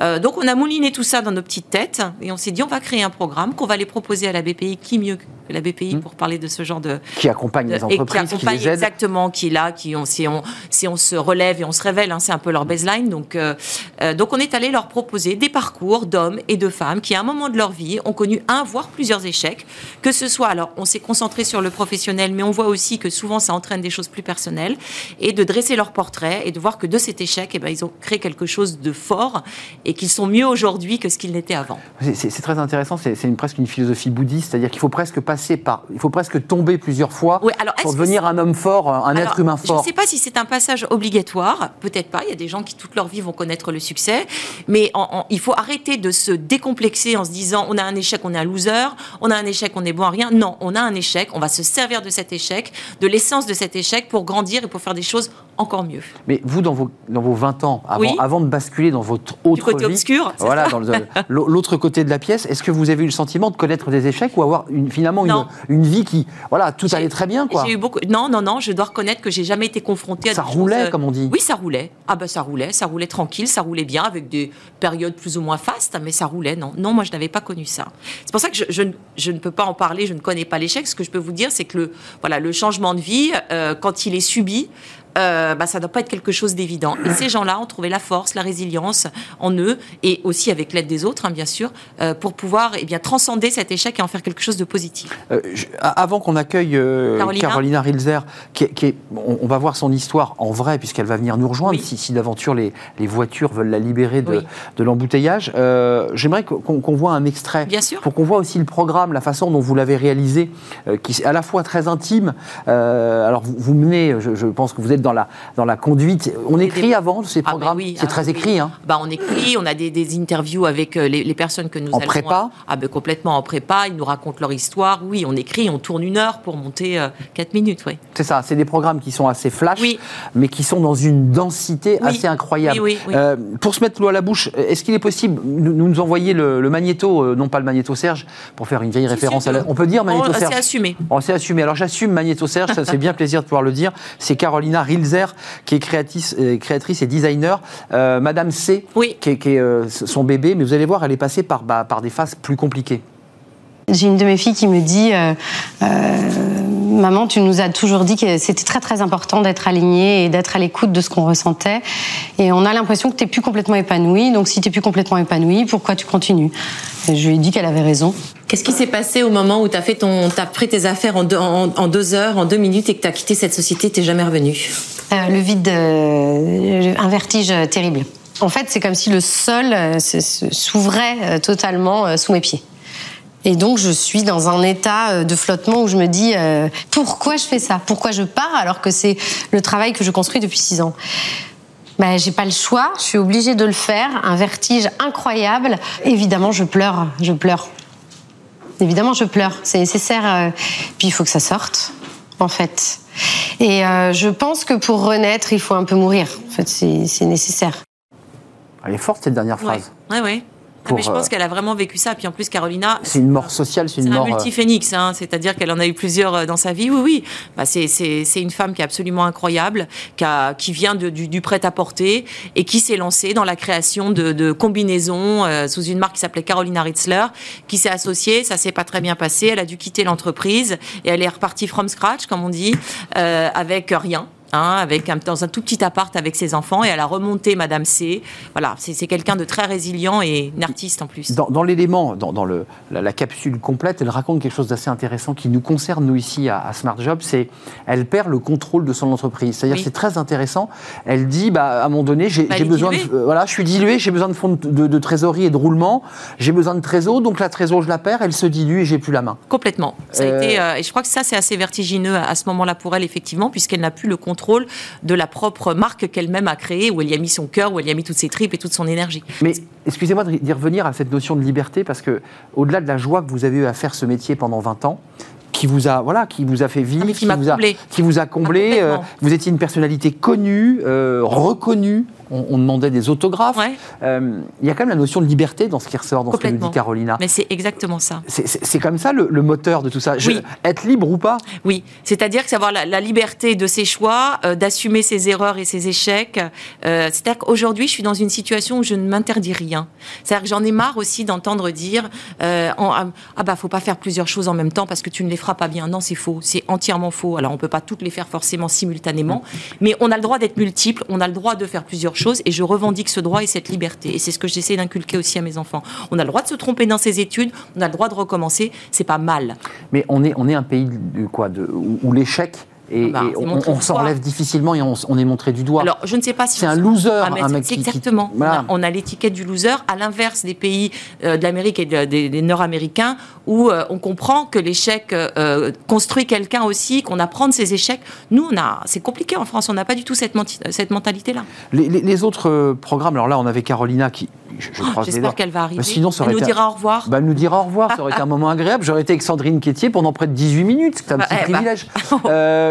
Euh, donc, on a mouliné tout ça dans nos petites têtes et on s'est dit, on va créer un programme qu'on va les proposer à la BPI. Qui mieux que la BPI pour parler de ce genre de, Qui accompagne les et qui entreprises, qui, les aide. exactement, qui est là, qui on, si on si on se relève et on se révèle, hein, c'est un peu leur baseline. Donc euh, euh, donc on est allé leur proposer des parcours d'hommes et de femmes qui à un moment de leur vie ont connu un voire plusieurs échecs, que ce soit alors on s'est concentré sur le professionnel, mais on voit aussi que souvent ça entraîne des choses plus personnelles et de dresser leur portrait et de voir que de cet échec, eh ben ils ont créé quelque chose de fort et qu'ils sont mieux aujourd'hui que ce qu'ils n'étaient avant. C'est- très intéressant, c'est une- presque une philosophie bouddhiste, c'est-à-dire qu'il faut presque passer par, il faut presque tomber plusieurs fois Oui, alors, pour devenir un homme fort, un Alors, être humain Je fort. ne sais pas si c'est un passage obligatoire, peut-être pas. Il y a des gens qui toute leur vie vont connaître le succès, mais en- en- il faut arrêter de se décomplexer en se disant on a un échec, on est un loser, on a un échec, on est bon à rien. Non, on a un échec, on va se servir de cet échec, de l'essence de cet échec pour grandir et pour faire des choses encore mieux. Mais vous, dans vos, dans vos 20 ans, avant, Oui. avant de basculer dans votre autre côté vie, obscur, voilà, dans l'autre côté de la pièce, est-ce que vous avez eu le sentiment de connaître des échecs ou avoir une, finalement une, une vie qui, voilà, tout allait très bien, quoi J'ai eu beaucoup. Non, non, non. Je dois reconnaître que j'ai jamais été confrontée à Ça des roulait, choses, euh, comme on dit. Oui, ça roulait. Ah ben ça roulait, ça roulait tranquille, ça roulait bien avec des périodes plus ou moins fastes, mais ça roulait. Non, non, moi je n'avais pas connu ça. C'est pour ça que je, je ne- je ne peux pas en parler. Je ne connais pas l'échec. Ce que je peux vous dire, c'est que le voilà le changement de vie, euh, quand il est subi. Euh, bah, ça ne doit pas être quelque chose d'évident. Et ces gens-là ont trouvé la force, la résilience en eux, et aussi avec l'aide des autres, hein, bien sûr, euh, pour pouvoir eh bien, transcender cet échec et en faire quelque chose de positif. Euh, je- avant qu'on accueille Carolina. Carolina Rilzer, qui, est- qui est- on, on va voir son histoire en vrai, puisqu'elle va venir nous rejoindre, Oui. si, si d'aventure les, les voitures veulent la libérer de, Oui. de l'embouteillage. J'aimerais qu'on qu'on voit un extrait, Bien sûr. pour qu'on voit aussi le programme, la façon dont vous l'avez réalisé, qui est à la fois très intime. Alors, vous, vous menez, je, je pense que vous êtes dans la, dans la conduite. On écrit des- avant ces Ah, programmes oui, C'est ah, très oui. écrit, hein Bah, on écrit, on a des, des interviews avec euh, les, les personnes que nous En allons- prépa Ah ben complètement en prépa, ils nous racontent leur histoire. Oui, on écrit, on tourne une heure pour monter 4 minutes, oui. C'est ça, c'est des programmes qui sont assez flash, Oui. mais qui sont dans une densité assez incroyable. Euh, pour se mettre l'eau à la bouche, est-ce qu'il est possible nous, nous envoyer le, le magnéto, euh, non pas le magnéto Serge, pour faire une vieille référence à la... on- On peut dire magnéto Oh, Serge c'est assumé. Oh, c'est assumé. Alors j'assume Magnéto Serge, ça c'est bien plaisir de pouvoir le dire. C'est Carolina Rilzer qui est créatrice, euh, créatrice et designer. Euh, Madame C, Oui. qui est, qui est, euh, son bébé, mais vous allez voir, elle est passée par, bah, par des phases plus compliquées. J'ai une de mes filles qui me dit euh, euh, maman, tu nous as toujours dit que c'était très très important d'être aligné et d'être à l'écoute de ce qu'on ressentait. Et on a l'impression que tu n'es plus complètement épanouie. Donc si tu n'es plus complètement épanouie, pourquoi tu continues? Et Je lui ai dit qu'elle avait raison. Qu'est-ce qui s'est passé au moment où tu as, fait ton, as pris tes affaires en deux, en, deux, heures, en deux minutes et que tu as quitté cette société Tu jamais revenu euh, Le vide, euh, un vertige terrible. En fait, c'est comme si le sol euh, s'ouvrait totalement sous mes pieds. Et donc je suis dans un état euh, de flottement où je me dis euh, pourquoi je fais ça? Pourquoi je pars alors que c'est le travail que je construis depuis six ans? Ben, j'ai pas le choix, je suis obligée de le faire, un vertige incroyable. Évidemment, je pleure, je pleure. Évidemment, je pleure, c'est nécessaire. Euh, puis il faut que ça sorte, en fait. Et je pense que pour renaître, il faut un peu mourir. En fait, c'est nécessaire. Elle est forte cette dernière phrase. Oui, oui. Ouais. Ah, mais je pense euh, qu'elle a vraiment vécu ça. Puis en plus, Carolina. C'est une mort sociale, c'est une mort. C'est un multiphénix, hein, c'est-à-dire qu'elle en a eu plusieurs euh, dans sa vie. Oui, oui. Bah, c'est une femme qui est absolument incroyable, qui, a, qui vient de, du, prêt-à-porter et qui s'est lancée dans la création de, de combinaisons euh, sous une marque qui s'appelait Carolina Ritzler, qui s'est associée. Ça s'est pas très bien passé. Elle a dû quitter l'entreprise et elle est repartie from scratch, comme on dit, euh, avec rien. Hein, avec un, dans un tout petit appart avec ses enfants, et elle a remonté Madame C. Voilà, c'est quelqu'un de très résilient et une artiste en plus. Dans, l'élément, dans, le, la, capsule complète, elle raconte quelque chose d'assez intéressant qui nous concerne, nous, ici, à, Smart Job, c'est elle perd le contrôle de son entreprise. C'est-à-dire c'est très intéressant. Elle dit, bah, à un moment donné, j'ai bah, besoin de, euh, voilà, je suis dilué, j'ai besoin de fonds de, trésorerie et de roulement, j'ai besoin de trésor, donc la trésor, je la perds, elle se dilue et j'ai plus la main. Complètement. Ça a euh, été, euh, et je crois que ça, c'est assez vertigineux à, à ce moment-là pour elle, effectivement, puisqu'elle n'a plus le contrôle de la propre marque qu'elle-même a créée, où elle y a mis son cœur, où elle y a mis toutes ses tripes et toute son énergie. Mais excusez-moi d'y revenir à cette notion de liberté, parce que au-delà de la joie que vous avez eu à faire ce métier pendant 20 ans, qui vous a voilà qui vous a fait vivre, ah, qui, vous a, qui, vous a, comblé. Ah, euh, vous étiez une personnalité connue, euh, reconnue on, demandait des autographes. Euh, il y a quand même la notion de liberté dans ce qui ressort dans ce que nous dit Carolina. Mais c'est exactement ça. C'est comme ça le, moteur de tout ça. être libre ou pas? Oui, c'est-à-dire que c'est avoir la, liberté de ses choix, euh, d'assumer ses erreurs et ses échecs. Euh, c'est-à-dire qu'aujourd'hui, je suis dans une situation où je ne m'interdis rien. C'est-à-dire que j'en ai marre aussi d'entendre dire ah, ah bah faut pas faire plusieurs choses en même temps parce que tu ne les feras pas bien. Non, c'est faux. C'est entièrement faux. Alors on peut pas toutes les faire forcément simultanément, mais on a le droit d'être multiple. On a le droit de faire plusieurs choses et je revendique ce droit et cette liberté. Et c'est ce que j'essaie d'inculquer aussi à mes enfants. On a le droit de se tromper dans ses études, on a le droit de recommencer, c'est pas mal. Mais on est, on est un pays de, quoi, de, où l'échec et, ah bah, on, s'enlève difficilement et on, est montré du doigt. Alors, je ne sais pas si c'est un loser, un mec exactement. On a, l'étiquette du loser, à l'inverse des pays euh, de l'Amérique et des, Nord-Américains, où euh, on comprend que l'échec euh, construit quelqu'un aussi, qu'on apprend de ses échecs. Nous, on a, c'est compliqué en France. On n'a pas du tout cette, cette mentalité-là. Les, autres programmes, alors là, on avait Carolina qui, J'espère qu'elle va arriver. sinon, ça elle nous dira au revoir. Bah, elle nous dira au revoir. Ça aurait été un moment agréable. J'aurais été avec Sandrine Quétier pendant près de 18 minutes. C'est un petit eh bah.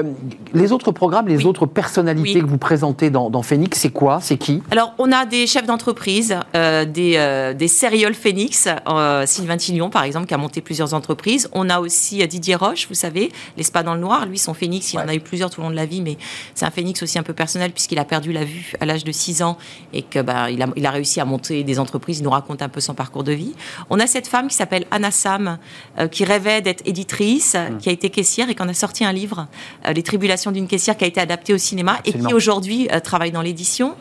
les autres programmes, les autres personnalités que vous présentez dans, Phoenix, c'est quoi? C'est qui? Alors, on a des chefs d'entreprise, euh, des, euh, des Phoenix, euh, Sylvain Tillon, par exemple, qui a monté plusieurs entreprises. On a aussi Didier Roche, vous savez, les spas dans le noir. Lui, son Phoenix, il en a eu plusieurs tout au long de la vie, mais c'est un Phoenix aussi un peu personnel, puisqu'il a perdu la vue à l'âge de 6 ans et qu'il bah, a, il a réussi à monter des entreprises. Il nous raconte un peu son parcours de vie. On a cette femme qui s'appelle Anna Sam, qui rêvait d'être éditrice, mmh. qui a été caissière et qui en a sorti un livre, Les tribulations d'une caissière qui a été adaptée au cinéma et qui aujourd'hui euh, travaille dans l'édition.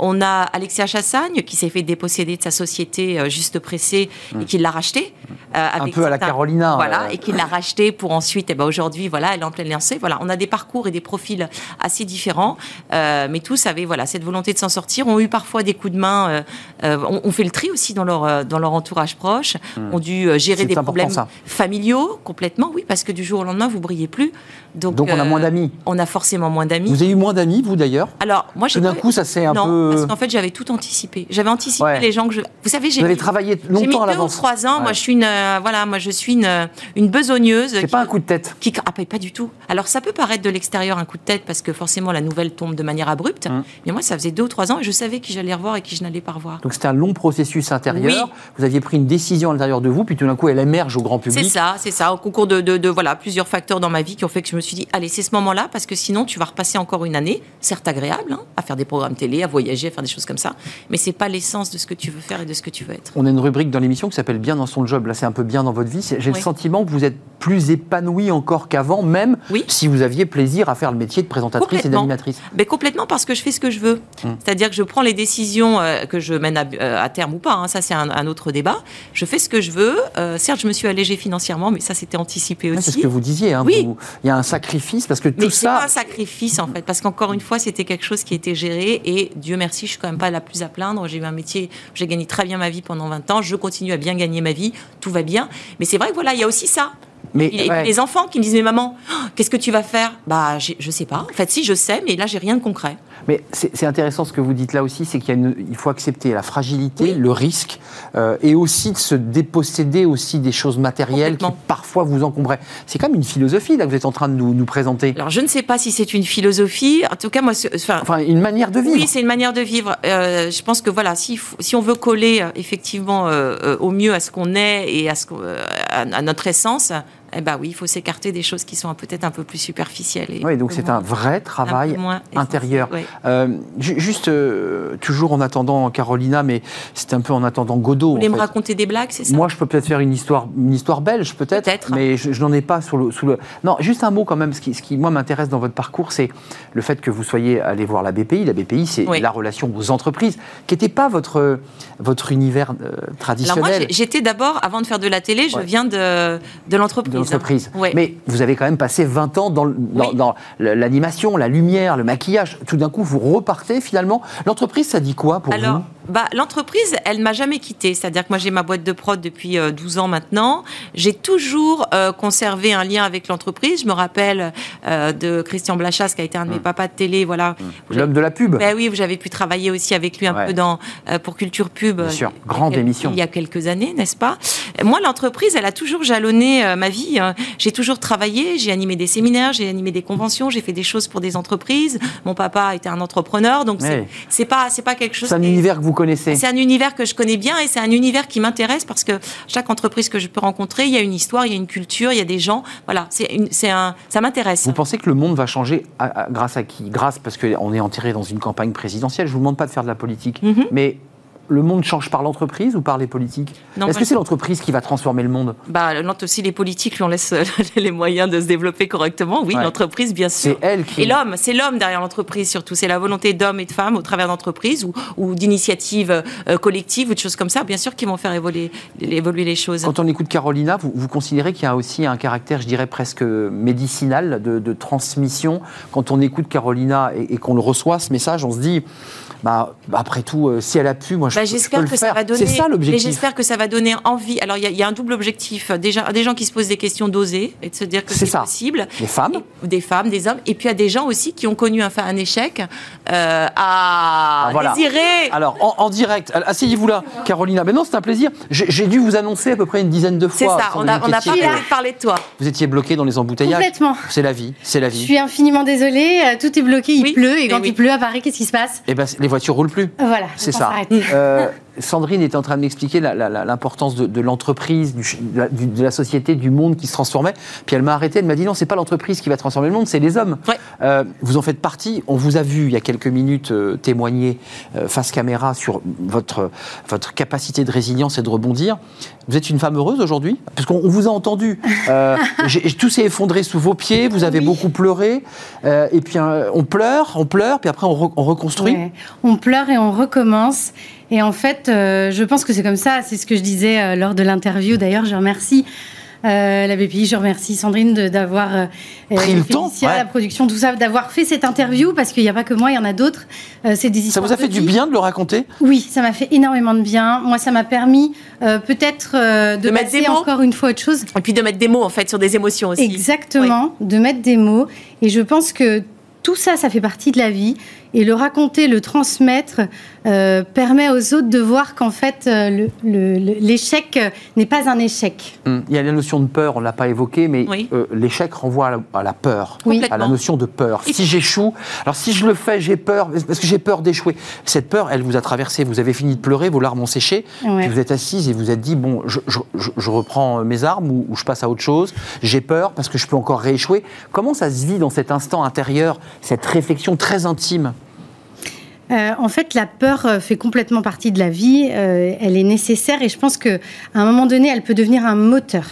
On a Alexia Chassagne qui s'est fait déposséder de sa société euh, Juste Pressé et mm. qui l'a racheté. Euh, un peu à la Carolina. Voilà, et qui l'a racheté pour ensuite, et eh ben aujourd'hui, voilà, elle est en pleine lancée. Voilà, on a des parcours et des profils assez différents, mais tous avaient voilà cette volonté de s'en sortir. Ont eu parfois des coups de main. on, fait le tri aussi dans leur dans leur entourage proche. Mm. Ont dû gérer des problèmes familiaux complètement, oui, parce que du jour au lendemain, vous brillez plus. Donc, Donc on a moins d'amis on a forcément moins d'amis. Vous avez eu moins d'amis, vous d'ailleurs? Alors, moi, j'ai. D'un coup, ça s'est un non, Parce qu'en fait, j'avais tout anticipé. J'avais anticipé les gens que je. Vous savez, j'ai. Vous avez travaillé longtemps à l'avance. J'ai mis deux ou trois ans. Moi, je suis une. Euh, voilà, moi, je suis une, euh, une besogneuse. C'est pas un coup de tête. Qui ah, pas du tout. Alors, ça peut paraître de l'extérieur un coup de tête parce que forcément, la nouvelle tombe de manière abrupte. Hum. Mais moi, ça faisait deux ou trois ans et je savais qui j'allais revoir et qui je n'allais pas revoir. Donc, c'était un long processus intérieur. Vous aviez pris une décision à l'intérieur de vous, puis tout d'un coup, elle émerge au grand public. C'est ça, c'est ça. Au concours de, de, de, voilà, plusieurs facteurs dans ma vie qui ont fait que je me suis dit, allez, c'est ce moment-là parce que sinon, tu vas repasser encore une année, certes agréable, hein, à faire des programmes télé, à voyager à faire des choses comme ça. Mais c'est pas l'essence de ce que tu veux faire et de ce que tu veux être. On a une rubrique dans l'émission qui s'appelle Bien dans son job. Là, c'est un peu bien dans votre vie. J'ai le sentiment que vous êtes plus épanoui encore qu'avant, même Oui. si vous aviez plaisir à faire le métier de présentatrice et d'animatrice. Mais complètement parce que je fais ce que je veux. C'est-à-dire que je prends les décisions euh, que je mène à, euh, à terme ou pas. hein, ça, c'est un, un autre débat. Je fais ce que je veux. Euh, certes, je me suis allégée financièrement, mais ça, c'était anticipé Ouais, aussi. c'est ce que vous disiez. hein, Oui. vous- Il y a un sacrifice parce que Mais tout c'est pas ça. un sacrifice en fait, parce qu'encore une fois, c'était quelque chose qui était géré et Dieu merci, je suis quand même pas la plus à plaindre. J'ai eu un métier, j'ai gagné très bien ma vie pendant 20 ans, je continue à bien gagner ma vie, tout va bien. Mais c'est vrai que voilà, il y a aussi ça. Mais Et, ouais. les enfants qui me disent mais maman, oh, qu'est-ce que tu vas faire? Bah je sais pas. En fait, si je sais, mais là j'ai rien de concret. Mais c'est intéressant ce que vous dites là aussi, c'est qu'il faut accepter la fragilité, Oui. le risque, euh, et aussi de se déposséder aussi des choses matérielles qui parfois vous encombraient. C'est quand même une philosophie là que vous êtes en train de nous, nous présenter. Alors je ne sais pas si c'est une philosophie. En tout cas, moi, enfin, Enfin, une manière de vivre. Oui, c'est une manière de vivre. Euh, je pense que voilà, si, si on veut coller euh, effectivement euh, au mieux à ce qu'on est et à, ce à notre essence, eh ben oui, il faut s'écarter des choses qui sont peut-être un peu plus superficielles. Et Oui, donc c'est un vrai travail un intérieur. Euh, ju- juste, euh, toujours en attendant Carolina, mais c'est un peu en attendant Godot. Vous voulez me fait. raconter des blagues, c'est ça? Moi, je peux peut-être faire une histoire, une histoire belge, peut-être, mais je, je n'en ai pas sur le, sous le. Non, juste un mot quand même. Ce qui, ce qui moi, m'intéresse dans votre parcours, c'est le fait que vous soyez allé voir la BPI. La BPI, c'est Oui. la relation aux entreprises, qui n'était pas votre, votre univers euh, Alors traditionnel. moi, j'étais d'abord, avant de faire de la télé, je Ouais. viens de, de l'entreprise. De l'entreprise. Ouais. Mais vous avez quand même passé 20 ans dans, dans, Oui. dans l'animation, la lumière, le maquillage. Tout d'un coup, vous repartez finalement. L'entreprise, ça dit quoi pour Alors, vous? bah, l'entreprise, elle m'a jamais quittée. C'est-à-dire que moi, j'ai ma boîte de prod depuis euh, 12 ans maintenant. J'ai toujours euh, conservé un lien avec l'entreprise. Je me rappelle euh, de Christian Blachas, qui a été un de mes Mmh. papas de télé. Voilà. L'homme de la pub Ben oui, j'avais pu travailler aussi avec lui un Ouais. peu dans, euh, pour Culture Pub. Bien euh, sûr. Grande émission. Il y a quelques années, n'est-ce pas? Moi, l'entreprise, elle a toujours jalonné euh, ma vie. Hein. J'ai toujours travaillé, j'ai animé des séminaires, j'ai animé des conventions, j'ai fait des choses pour des entreprises. Mon papa était un entrepreneur, donc c'est- Ouais. c'est pas, c'est pas quelque chose. C'est un qui univers que vous connaissez. c'est un univers que je connais bien et c'est un univers qui m'intéresse parce que chaque entreprise que je peux rencontrer, il y a une histoire, il y a une culture, il y a des gens. Voilà, c'est un, ça m'intéresse. Vous pensez que le monde va changer à- à- grâce à qui? Grâce parce qu'on est enterré dans une campagne présidentielle. Je vous demande pas de faire de la politique, Mhm. mais le monde change par l'entreprise ou par les politiques Est-ce que c'est l'entreprise qui va transformer le monde? Bah, aussi les politiques lui on laisse euh, les moyens de se développer correctement. Oui, Ouais. l'entreprise, bien sûr. C'est elle qui. Et l'homme, c'est l'homme derrière l'entreprise surtout. C'est la volonté d'hommes et de femmes au travers d'entreprises ou, ou d'initiatives euh, collectives ou de choses comme ça, bien sûr, qui vont faire évoluer, évoluer les choses. Quand on écoute Carolina, vous, vous considérez qu'il y a aussi un caractère, je dirais presque médicinal, de, de transmission? Quand on écoute Carolina et, et qu'on le reçoit, ce message, on se dit, bah, après tout, euh, si elle a pu, moi je, Bah, peux- je peux j'espère le que ça faire. va donner. C'est ça mais l'objectif. J'espère que ça va donner envie. Alors il y, a- y a un double objectif. Déjà, des gens qui se posent des questions d'oser et de se dire que C'est c'est possible. Les femmes. Et- des femmes, des hommes, et puis il y a des gens aussi qui ont connu un, un échec euh, à Ah, voilà. désirer. Alors, en, en direct, asseyez-vous là, Carolina. Mais non, c'est un plaisir. J'ai j'ai dû vous annoncer à peu près une dizaine de C'est fois. ça. On n'a on n'a pas arrêté de parler de toi. Vous étiez bloqué dans les embouteillages. Complètement. C'est la vie, c'est la Je vie. suis infiniment désolée, euh, tout est bloqué, il Oui, pleut, et quand oui. il pleut à Paris, qu'est-ce qui se passe? Eh ben, les voitures roulent plus. Voilà, C'est ça. Euh, Sandrine était en train de m'expliquer l'importance de, de l'entreprise, de, la- du- de la société, du monde qui se transformait. Puis elle m'a arrêté, elle m'a dit non, c'est pas l'entreprise qui va transformer le monde, c'est les hommes. Ouais. Euh, vous en faites partie. On vous a vu il y a quelques minutes euh, témoigner euh, face caméra sur votre, votre capacité de résilience et de rebondir. Vous êtes une femme heureuse aujourd'hui Parce qu'on on vous a entendu. Tout s'est effondré sous vos pieds, vous avez Oui. beaucoup pleuré. Et puis on pleure, on pleure, puis après on, re- on reconstruit. Ouais. On pleure et on recommence. Et en fait, euh, je pense que c'est comme ça. C'est ce que je disais euh, lors de l'interview. D'ailleurs, je remercie euh, la BPI, je remercie Sandrine d'avoir euh, Pris euh, le temps, ouais. la production, tout ça, d'avoir fait cette interview parce qu'il n'y a pas que moi, il y en a d'autres. Euh, c'est des Ça histoires vous a fait du bien de le raconter? Oui, ça m'a fait énormément de bien. Moi, ça m'a permis euh, peut-être euh, de, De mettre des mots. encore une fois autre chose. Et puis de mettre des mots en fait sur des émotions aussi. Exactement, de mettre des mots. Et je pense que tout ça, ça fait partie de la vie. Et le raconter, le transmettre, euh, permet aux autres de voir qu'en fait, euh, l'échec n'est pas un échec. Hum, Il y a la notion de peur, on ne l'a pas évoqué, mais Oui. euh, l'échec renvoie à la, à la peur, Oui. à la notion de peur. Et Si j'échoue, alors si je le fais, j'ai peur, parce que j'ai peur d'échouer. Cette peur, elle vous a traversé, vous avez fini de pleurer, vos larmes ont séché, Ouais. puis vous êtes assise et vous êtes dit, bon, je, je- je- je reprends mes armes ou, ou je passe à autre chose, j'ai peur parce que je peux encore rééchouer. Comment ça se vit dans cet instant intérieur, cette réflexion très intime? Euh, en fait, la peur euh, fait complètement partie de la vie. Euh, elle est nécessaire et je pense qu'à un moment donné, elle peut devenir un moteur.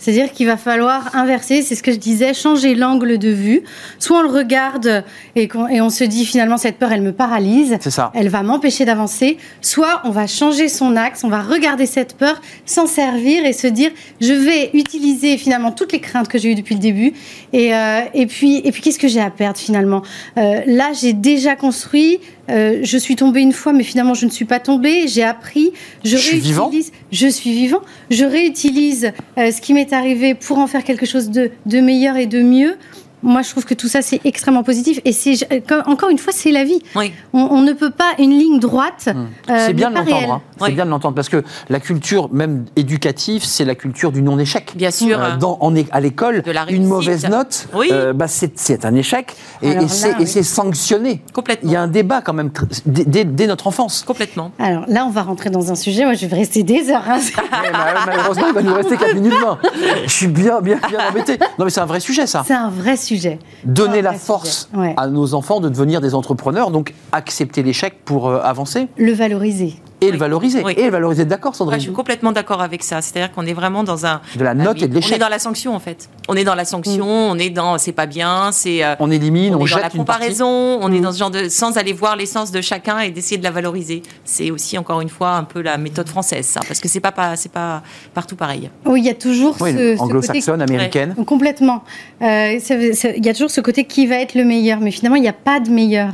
C'est-à-dire qu'il va falloir inverser, c'est ce que je disais, changer l'angle de vue. Soit on le regarde et, on se dit finalement cette peur, elle me paralyse, C'est ça. elle va m'empêcher d'avancer. Soit on va changer son axe, on va regarder cette peur, s'en servir et se dire je vais utiliser finalement toutes les craintes que j'ai eues depuis le début. Et, euh, et puis, et puis qu'est-ce que j'ai à perdre finalement? Euh, Là, j'ai déjà construit. Euh, je suis tombée une fois, mais finalement, je ne suis pas tombée. J'ai appris. Je, Je suis vivant. Je suis vivant. Je réutilise euh, ce qui m'est arrivé pour en faire quelque chose de, de meilleur et de mieux. Moi, je trouve que tout ça, c'est extrêmement positif. Et c'est, euh, encore une fois, c'est la vie. Oui. On, on ne peut pas une ligne droite. euh, Hmm. C'est bien de l'entendre. hein. C'est Oui. bien de l'entendre parce que la culture, même éducative, c'est la culture du non-échec. Bien sûr. Euh, dans, en à l'école, une mauvaise note, Oui. euh, bah, c'est c'est un échec et, et c'est sanctionné. Complètement. Il y a un débat quand même dès, dès- dès notre enfance. Complètement. Alors là, on va rentrer dans un sujet. Moi, je vais rester des heures. hein. Mal- malheureusement, il va nous rester 4 minutes 20. Je suis bien, bien, bien embêté. Non, mais c'est un vrai sujet, ça. C'est un vrai sujet. Donner un la force. Ouais. à nos enfants de devenir des entrepreneurs, donc accepter l'échec pour euh, avancer? Le valoriser. Et le valoriser. Oui. Et le valoriser, d'accord, Ouais, Sandrine je suis complètement d'accord avec ça. C'est-à-dire qu'on est vraiment dans un. De la Ah note oui, et de On est l'échec. dans la sanction, en fait. On est dans la sanction, on est dans c'est pas bien, c'est. euh, On élimine, on, on, est dans la une comparaison, on est dans ce genre de. sans aller voir l'essence de chacun et d'essayer de la valoriser. C'est aussi, encore une fois, un peu la méthode française, ça. Parce que c'est pas, pas, c'est pas partout pareil. Oui, il y a toujours Oui, ce, côté anglo-saxonne, américaine. Complètement. Euh, Il y a toujours ce côté qui va être le meilleur, mais finalement, il n'y a pas de meilleur.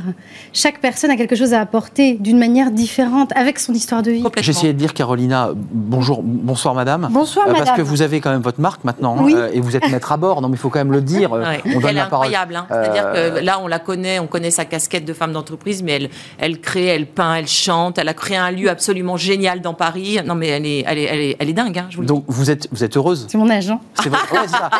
Chaque personne a quelque chose à apporter d'une manière différente, avec son histoire de vie. J'essayais de dire, Carolina, bonjour, bonsoir madame. Bonsoir, Euh, Parce madame. que vous avez quand même votre marque maintenant hein, Oui. euh, et vous êtes maître à bord. Non, mais il faut quand même le dire. euh, Ouais. On donne Elle est la incroyable. hein. C'est-à-dire que là, on la connaît, on connaît sa casquette de femme d'entreprise, mais elle, elle crée, elle peint, elle chante. Elle a créé un lieu absolument génial dans Paris. Non, mais elle est, elle est, elle est, elle est dingue. Hein, je vous le dis. Donc vous êtes, vous êtes heureuse. C'est mon agent. C'est vrai. Ouais, c'est ça.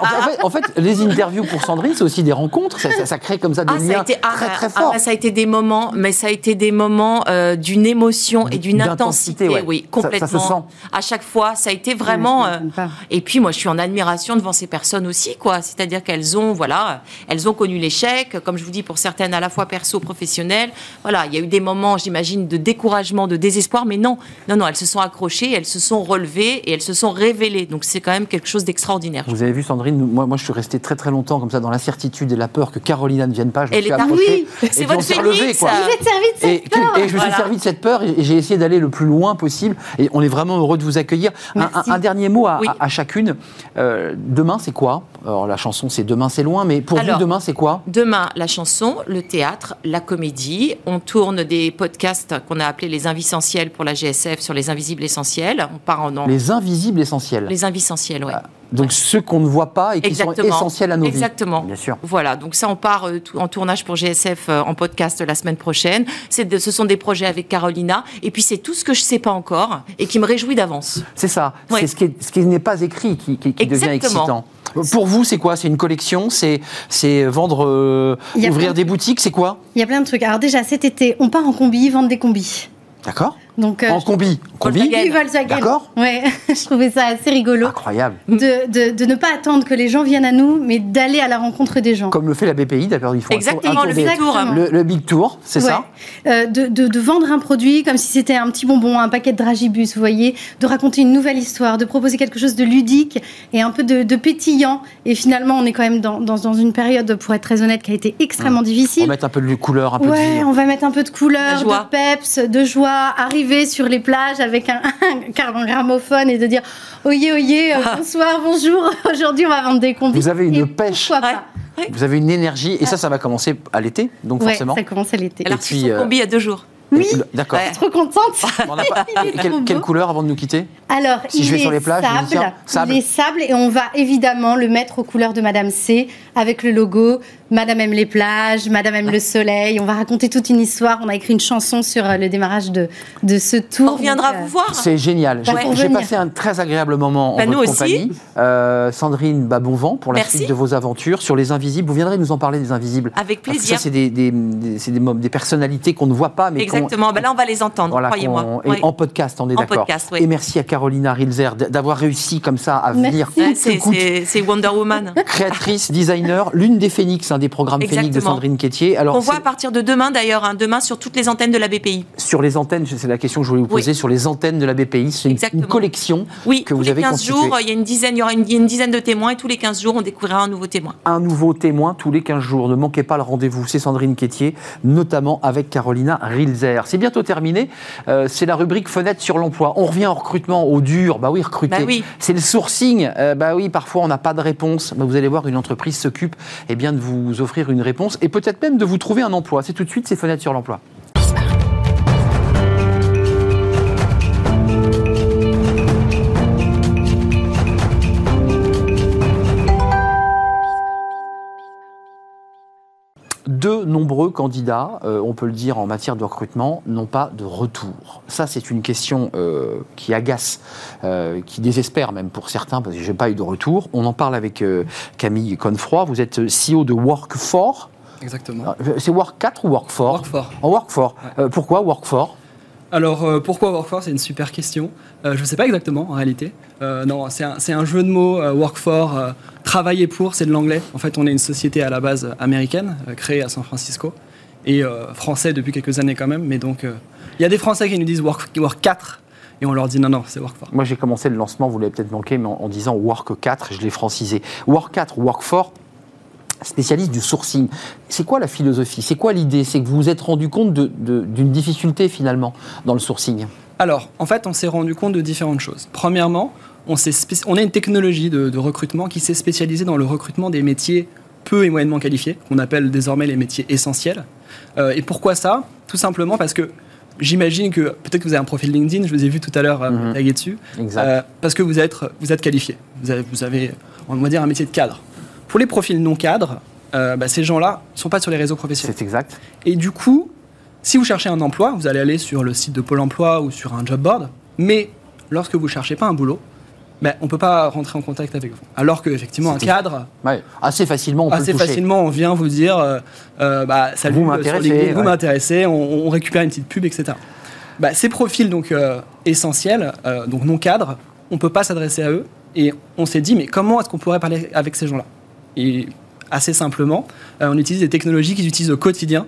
En fait, en fait, les interviews pour Sandrine, c'est aussi des rencontres. Ça, ça- ça crée comme ça des Ah, ça a liens été ah, très très ah, forts. ah, ça a été des moments, mais ça a été des moments euh, d'une émotion et d'une intensité, ouais. oui, Ça- ça complètement. se sent. À chaque fois, ça a été vraiment. Ouais, euh, et puis moi, je suis en admiration devant ces personnes aussi, quoi. C'est-à-dire qu'elles ont, voilà, elles ont connu l'échec, comme je vous dis, pour certaines à la fois perso, professionnel. Voilà, il y a eu des moments, j'imagine, de découragement, de désespoir, mais non, non, non, elles se sont accrochées, elles se sont relevées et elles se sont révélées. Donc c'est quand même quelque chose d'extraordinaire. Vous avez vu Sandrine, moi, moi je suis resté très très longtemps comme ça dans l'incertitude et la peur que Carolina ne vienne pas. Je me Elle suis est. Et C'est votre phénix, quoi. ça. Vous êtes servi de cette Et, peur. et je me suis Voilà. servi de cette peur et j'ai essayé d'aller le plus loin possible. Et on est vraiment heureux de vous accueillir. Un, Merci. un- un dernier mot à, Oui. à- à chacune. Euh, demain, c'est quoi? Alors la chanson, c'est Demain, c'est loin, mais pour Alors, vous, demain, c'est quoi? Demain, la chanson, le théâtre, la comédie. On tourne des podcasts qu'on a appelés les Invisientiels pour la GSF sur les invisibles essentiels. On part en, Les invisibles essentiels. les Invisientiels, oui. Ah, Donc ceux qu'on ne voit pas et qui sont Exactement. essentiels à nos Exactement. vies. Bien sûr. Voilà, donc ça, on part euh, en tournage pour GSF euh, en podcast la semaine prochaine. C'est de- ce sont des projets avec Carolina. Et puis, c'est tout ce que je ne sais pas encore et qui me réjouit d'avance. C'est ça. Ouais. C'est ce qui, est- ce qui n'est pas écrit qui, qui- qui devient Exactement. excitant. Pour vous, c'est quoi? C'est une collection? C'est c'est vendre, euh, ouvrir des boutiques? C'est quoi? Il y a plein de trucs. Alors déjà, cet été, on part en combi, vendre des combis. D'accord Donc, euh, En combi. Combi Volkswagen. D'accord. Ouais, je trouvais ça assez rigolo. Incroyable. De, de, de ne pas attendre que les gens viennent à nous, mais d'aller à la rencontre des gens. Comme le fait la BPI, d'accord Ils font un tour- Exactement, un le tour des- Big Tour. Exactement. Le, le Big Tour, c'est Ouais. ça Euh, de, de- de vendre un produit comme si c'était un petit bonbon, un paquet de dragibus, vous voyez, de raconter une nouvelle histoire, de proposer quelque chose de ludique et un peu de, de pétillant. Et finalement, on est quand même dans, dans- dans une période, pour être très honnête, qui a été extrêmement On difficile. va mettre un peu de couleur, un peu de Ouais, vie. on va mettre un peu de couleur, de peps, de joie, arriver sur les plages avec un, un gramophone et de dire Oyez, oyez, euh, bonsoir, bonjour, aujourd'hui on va vendre des combis. Vous avez une Et pêche. Pourquoi Ouais. pas Vous avez une énergie, et ça, ça va commencer à l'été, donc Ouais, forcément. ça commence à l'été. Elle a Et reçu puis, son euh, combi il y a deux jours. Oui, D'accord. Ouais. trop contente. On pas- Quelle, trop quelle couleur avant de nous quitter Alors, Si il je vais est sur les plages, je sable, tiens, sable. il est sable et on va évidemment le mettre aux couleurs de Madame C avec le logo Madame aime les plages, Madame aime le soleil. On va raconter toute une histoire. On a écrit une chanson sur euh, le démarrage de, de ce tour. On euh, vous voir. C'est génial. J'ai Bah, passé un très agréable moment en Bah, nous votre aussi. compagnie. Euh, Sandrine, bah, bon vent pour la Merci. suite de vos aventures. Sur les invisibles, vous viendrez nous en parler des invisibles. Avec Parce que plaisir. ça, c'est des, des, des- c'est des, personnalités qu'on ne voit pas, mais Exactement. Ben là, on va les entendre, Voilà, croyez-moi. et Ouais. En podcast, on est En d'accord. podcast, oui. Et merci à Carolina Rilzer d'avoir réussi comme ça à venir c'est Wonder Woman. Créatrice, designer, l'une des Phoenix, un des programmes Phoenix de. Sandrine Quétier. Alors, On voit à partir de demain, d'ailleurs, hein, demain sur toutes les antennes de la BPI. sur les antennes, c'est la question que je voulais vous Oui. poser, sur les antennes de la BPI, c'est une, collection Oui, que tous vous les avez 15 constituée. jours, il y, a une dizaine, il y aura une, il y a une dizaine de témoins et tous les 15 jours, on découvrira un nouveau témoin. un nouveau témoin tous les 15 jours. Ne manquez pas le rendez-vous, c'est Sandrine Quétier, notamment avec Carolina Rilzer. C'est bientôt terminé, Euh, c'est la rubrique fenêtre sur l'emploi. On revient au recrutement, au dur, bah oui, recruter. Bah oui. C'est le sourcing, Euh, bah oui, parfois on n'a pas de réponse. Bah, vous allez voir, une entreprise s'occupe eh bien, de vous offrir une réponse et peut-être même de vous trouver un emploi. C'est tout de suite, c'est fenêtre sur l'emploi. De nombreux candidats, euh, on peut le dire en matière de recrutement, n'ont pas de retour. Ça, c'est une question euh, qui agace, euh, qui désespère même pour certains, parce que je n'ai pas eu de retour. On en parle avec Camille Confroy. Vous êtes CEO de Work4. Exactement. C'est Work 4 ou Work 4 Work for. En Work 4. Euh, pourquoi Work 4 Alors, euh, pourquoi Work for C'est une super question. Euh, je ne sais pas exactement, en réalité. Euh, non, c'est un, jeu de mots, Work for, euh, travailler pour, c'est de l'anglais. En fait, on est une société à la base américaine, créée à San Francisco, et français depuis quelques années quand même. Mais donc, il y a des Français qui nous disent Work, work 4, et on leur dit non, non, c'est Work for. Moi, j'ai commencé le lancement, vous l'avez peut-être manqué, mais en, en disant Work 4, je l'ai francisé. Work 4, Work 4, spécialiste du sourcing. C'est quoi la philosophie? C'est quoi l'idée? C'est que vous vous êtes rendu compte de- de- d'une difficulté finalement dans le sourcing? Alors, en fait, on s'est rendu compte de différentes choses. Premièrement, on, on a une technologie de, de recrutement qui s'est spécialisée dans le recrutement des métiers peu et moyennement qualifiés, qu'on appelle désormais les métiers essentiels. Euh, et pourquoi ça? Tout simplement parce que j'imagine que peut-être que vous avez un profil LinkedIn, je vous ai vu tout à l'heure euh, Mhm. taguer dessus, Exact. euh, parce que vous êtes, vous êtes qualifié. Vous avez, vous avez, on va dire, un métier de cadre. Pour les profils non cadres, euh, bah, ces gens-là ne sont pas sur les réseaux professionnels. C'est exact. Et du coup, si vous cherchez un emploi, vous allez aller sur le site de Pôle emploi ou sur un job board. Mais lorsque vous ne cherchez pas un boulot, ben, on ne peut pas rentrer en contact avec vous. Alors qu'effectivement, un cadre, Ouais. Assez facilement, on peut assez facilement, on vient vous dire euh, euh, bah, Salut, Vous m'intéressez, vous ouais. m'intéressez, on, on récupère une petite pub, etc. Ces profils donc, euh, essentiels, donc non cadres, on ne peut pas s'adresser à eux. Et on s'est dit Mais comment est-ce qu'on pourrait parler avec ces gens-là? Et assez simplement, euh, on utilise des technologies qu'ils utilisent au quotidien,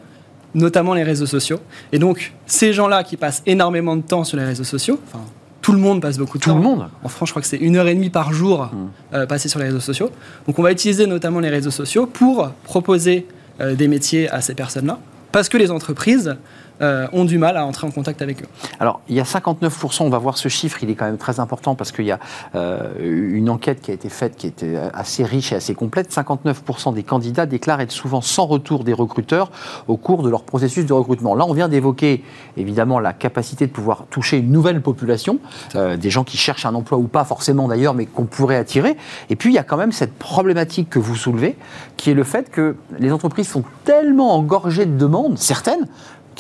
notamment les réseaux sociaux. Et donc, ces gens-là qui passent énormément de temps sur les réseaux sociaux, enfin, tout le monde passe beaucoup de Tout temps. le monde En France, je crois que c'est une heure et demie par jour Mm. euh, passé sur les réseaux sociaux. Donc, on va utiliser notamment les réseaux sociaux pour proposer euh, des métiers à ces personnes-là, parce que les entreprises euh, ont du mal à entrer en contact avec eux. Alors, il y a 59%, on va voir ce chiffre, il est quand même très important parce qu'il y a euh, une enquête qui a été faite qui était assez riche et assez complète. 59% des candidats déclarent être souvent sans retour des recruteurs au cours de leur processus de recrutement. Là, on vient d'évoquer évidemment la capacité de pouvoir toucher une nouvelle population, euh, des gens qui cherchent un emploi ou pas forcément d'ailleurs, mais qu'on pourrait attirer. Et puis, il y a quand même cette problématique que vous soulevez, qui est le fait que les entreprises sont tellement engorgées de demandes, certaines,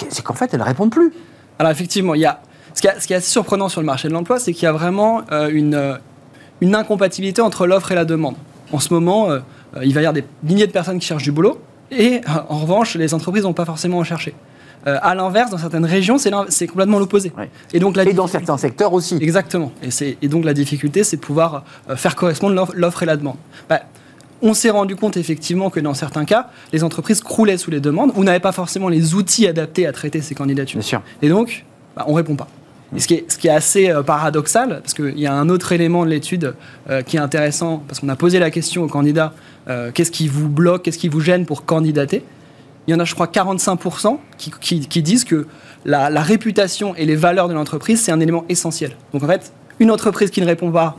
c'est qu'en fait, elles ne répondent plus. Alors effectivement, il y a ce qui, est, assez surprenant sur le marché de l'emploi, c'est qu'il y a vraiment euh, une, euh, une incompatibilité entre l'offre et la demande. En ce moment, euh, il va y avoir des milliers de personnes qui cherchent du boulot, et euh, en revanche, les entreprises n'ont pas forcément en chercher. À l'inverse, dans certaines régions, c'est complètement l'opposé. Ouais. Et donc la Et dans certains secteurs aussi. Exactement. Et, donc la difficulté, c'est de pouvoir faire correspondre l'offre- l'offre et la demande. Bah, on s'est rendu compte effectivement que dans certains cas, les entreprises croulaient sous les demandes ou n'avaient pas forcément les outils adaptés à traiter ces candidatures. Bien sûr. Et donc, bah, on répond pas. Et ce qui est, ce qui est assez euh, paradoxal, parce qu'il y a un autre élément de l'étude euh, qui est intéressant, parce qu'on a posé la question aux candidats, euh, qu'est-ce qui vous bloque, qu'est-ce qui vous gêne pour candidater? Il y en a, je crois, 45% qui, qui- qui disent que la, la réputation et les valeurs de l'entreprise, c'est un élément essentiel. Donc en fait, une entreprise qui ne répond pas,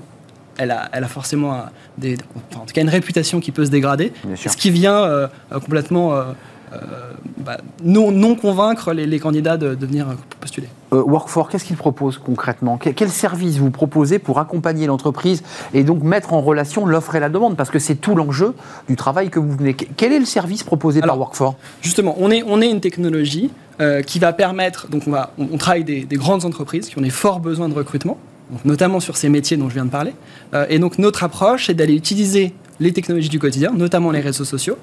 elle a, elle a forcément un- des, enfin, en tout cas une réputation qui peut se dégrader, ce qui vient euh, euh, complètement euh, bah, non, non convaincre les, les candidats de, de venir postuler. Euh, Workfor, qu'est-ce qu'il propose concrètement? Que- Quel service vous proposez pour accompagner l'entreprise et donc mettre en relation l'offre et la demande? Parce que c'est tout l'enjeu du travail que vous venez. Que- Quel est le service proposé Alors, par Workfor Justement, on est, on est une technologie euh, qui va permettre, donc on, va, on, on travaille des, des grandes entreprises qui ont des forts besoins de recrutement, notamment sur ces métiers dont je viens de parler. Euh, et donc notre approche, c'est d'aller utiliser les technologies du quotidien, notamment les réseaux sociaux,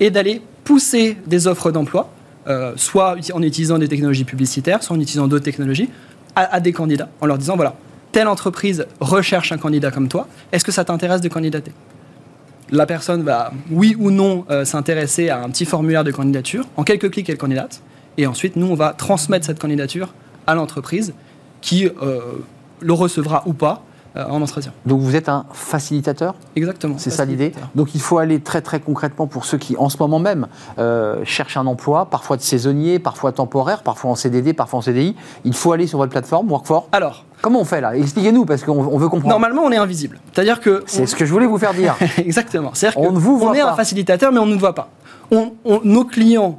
et d'aller pousser des offres d'emploi euh, soit en utilisant des technologies publicitaires, soit en utilisant d'autres technologies, à, des candidats, en leur disant, voilà, telle entreprise recherche un candidat comme toi, est-ce que ça t'intéresse de candidater? La personne va, oui ou non, euh, s'intéresser à un petit formulaire de candidature. En quelques clics, elle candidate. Et ensuite, nous, on va transmettre cette candidature à l'entreprise qui le recevra ou pas euh, en entretien. Donc vous êtes un facilitateur Exactement. C'est ça l'idée Donc il faut aller très très concrètement pour ceux qui en ce moment même euh, cherchent un emploi, parfois de saisonnier, parfois temporaire, parfois en CDD, parfois en CDI. Il faut aller sur votre plateforme Workfor. Alors, Comment on fait là? Expliquez-nous parce qu'on on veut comprendre. normalement, on est invisible. C'est-à-dire que. C'est ce que je voulais vous faire dire. Exactement. C'est-à-dire On que ne vous voit est pas. un facilitateur, mais on ne nous voit pas. On- on- nos clients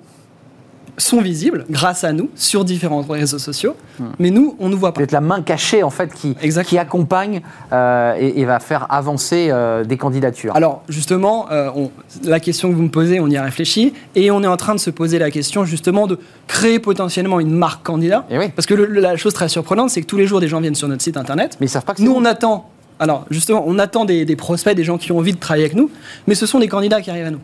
sont visibles grâce à nous sur différents réseaux sociaux, mais nous, on ne nous voit pas. Êtes la main cachée en fait qui, accompagne euh, et, et va faire avancer euh, des candidatures. Alors justement, euh, on- la question que vous me posez, on y a réfléchi, et on est en train de se poser la question justement de créer potentiellement une marque candidat. Eh oui. Parce que le- la chose très surprenante, c'est que tous les jours, des gens viennent sur notre site internet. Mais ils savent pas que c'est Nous, on attend. Alors justement, on attend des, des prospects, des gens qui ont envie de travailler avec nous, mais ce sont des candidats qui arrivent à nous.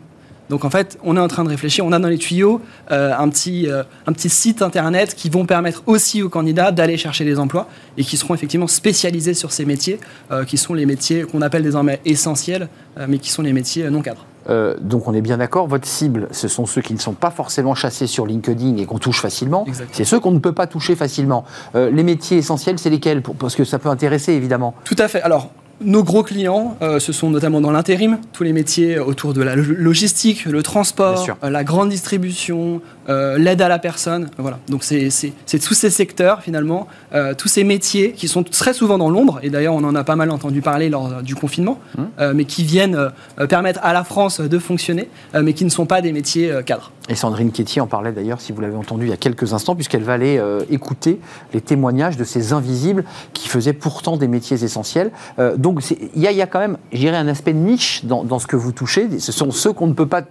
Donc en fait, on est en train de réfléchir. On a dans les tuyaux euh, un, petit, euh, un petit site internet qui vont permettre aussi aux candidats d'aller chercher des emplois et qui seront effectivement spécialisés sur ces métiers, euh, qui sont les métiers qu'on appelle désormais essentiels, mais qui sont les métiers non cadres. Euh, donc on est bien d'accord, votre cible, ce sont ceux qui ne sont pas forcément chassés sur LinkedIn et qu'on touche facilement. C'est ceux qu'on ne peut pas toucher facilement. Euh, les métiers essentiels, c'est lesquels? Parce que ça peut intéresser évidemment. Tout à fait. Alors, nos gros clients, euh, ce sont notamment dans l'intérim, tous les métiers autour de la lo- logistique, le transport, euh, la grande distribution, euh, l'aide à la personne. Voilà. Donc, c'est tous ces secteurs, finalement, euh, tous ces métiers qui sont très souvent dans l'ombre, et d'ailleurs, on en a pas mal entendu parler lors euh, du confinement, euh, mais qui viennent permettre à la France de fonctionner, mais qui ne sont pas des métiers cadres. Et Sandrine Quétier en parlait d'ailleurs, si vous l'avez entendu il y a quelques instants, puisqu'elle va aller écouter les témoignages de ces invisibles qui faisaient pourtant des métiers essentiels. Donc il y, y a quand même, je dirais, un aspect niche dans, dans ce que vous touchez. Ce sont ceux qu'on ne peut pas,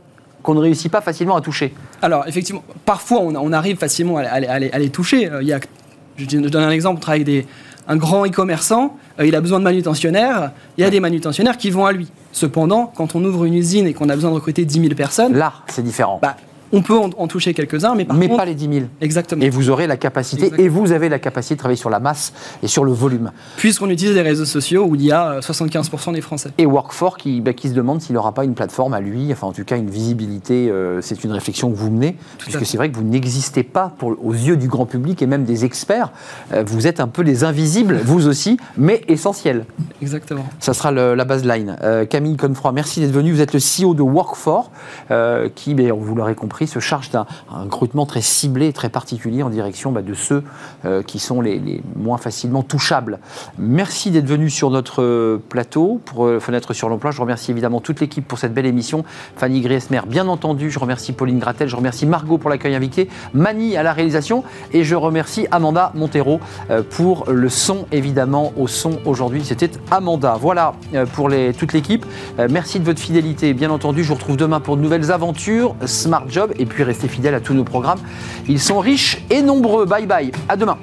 qu'on ne réussit pas facilement à toucher. Alors, effectivement, parfois, on, on arrive facilement à, à- à les- à les toucher. Euh, Il y a, je, donne un exemple, on travaille avec des, un grand e-commerçant, euh, il a besoin de manutentionnaires, il y a des manutentionnaires qui vont à lui. Cependant, quand on ouvre une usine et qu'on a besoin de recruter 10 000 personnes, Là, c'est différent. bah, on peut en, en toucher quelques-uns, mais par mais contre... pas les 10 000. Exactement. Et vous aurez la capacité, Exactement. et vous avez la capacité de travailler sur la masse et sur le volume. Puisqu'on utilise des réseaux sociaux où il y a euh, 75% des Français. Et Workfor qui, bah, qui se demande s'il n'aura pas une plateforme à lui, enfin en tout cas une visibilité, euh, c'est une réflexion que vous menez, puisque c'est vrai que vous n'existez pas pour, aux yeux du grand public et même des experts. Euh, vous êtes un peu les invisibles, vous aussi, mais essentiels. Exactement. Ça sera le- la baseline. Euh, Camille Confroy, merci d'être venu. Vous êtes le CEO de Workfor, euh, qui, vous l'aurez compris, se charge d'un un recrutement très ciblé très particulier en direction bah, de ceux euh, qui sont les, moins facilement touchables. Merci d'être venu sur notre euh, plateau pour euh, Fenêtre sur l'emploi. Je remercie évidemment toute l'équipe pour cette belle émission. Fanny Griesmer, bien entendu. Je remercie Pauline Gratel. Je remercie Margot pour l'accueil invité. Mani à la réalisation. Et je remercie Amanda Montero pour le son, évidemment, au son aujourd'hui. C'était Amanda. Voilà pour toute l'équipe. Merci de votre fidélité. Bien entendu, je vous retrouve demain pour de nouvelles aventures. Smart Job. Et puis restez fidèles à tous nos programmes. Ils sont riches et nombreux. Bye bye. À demain.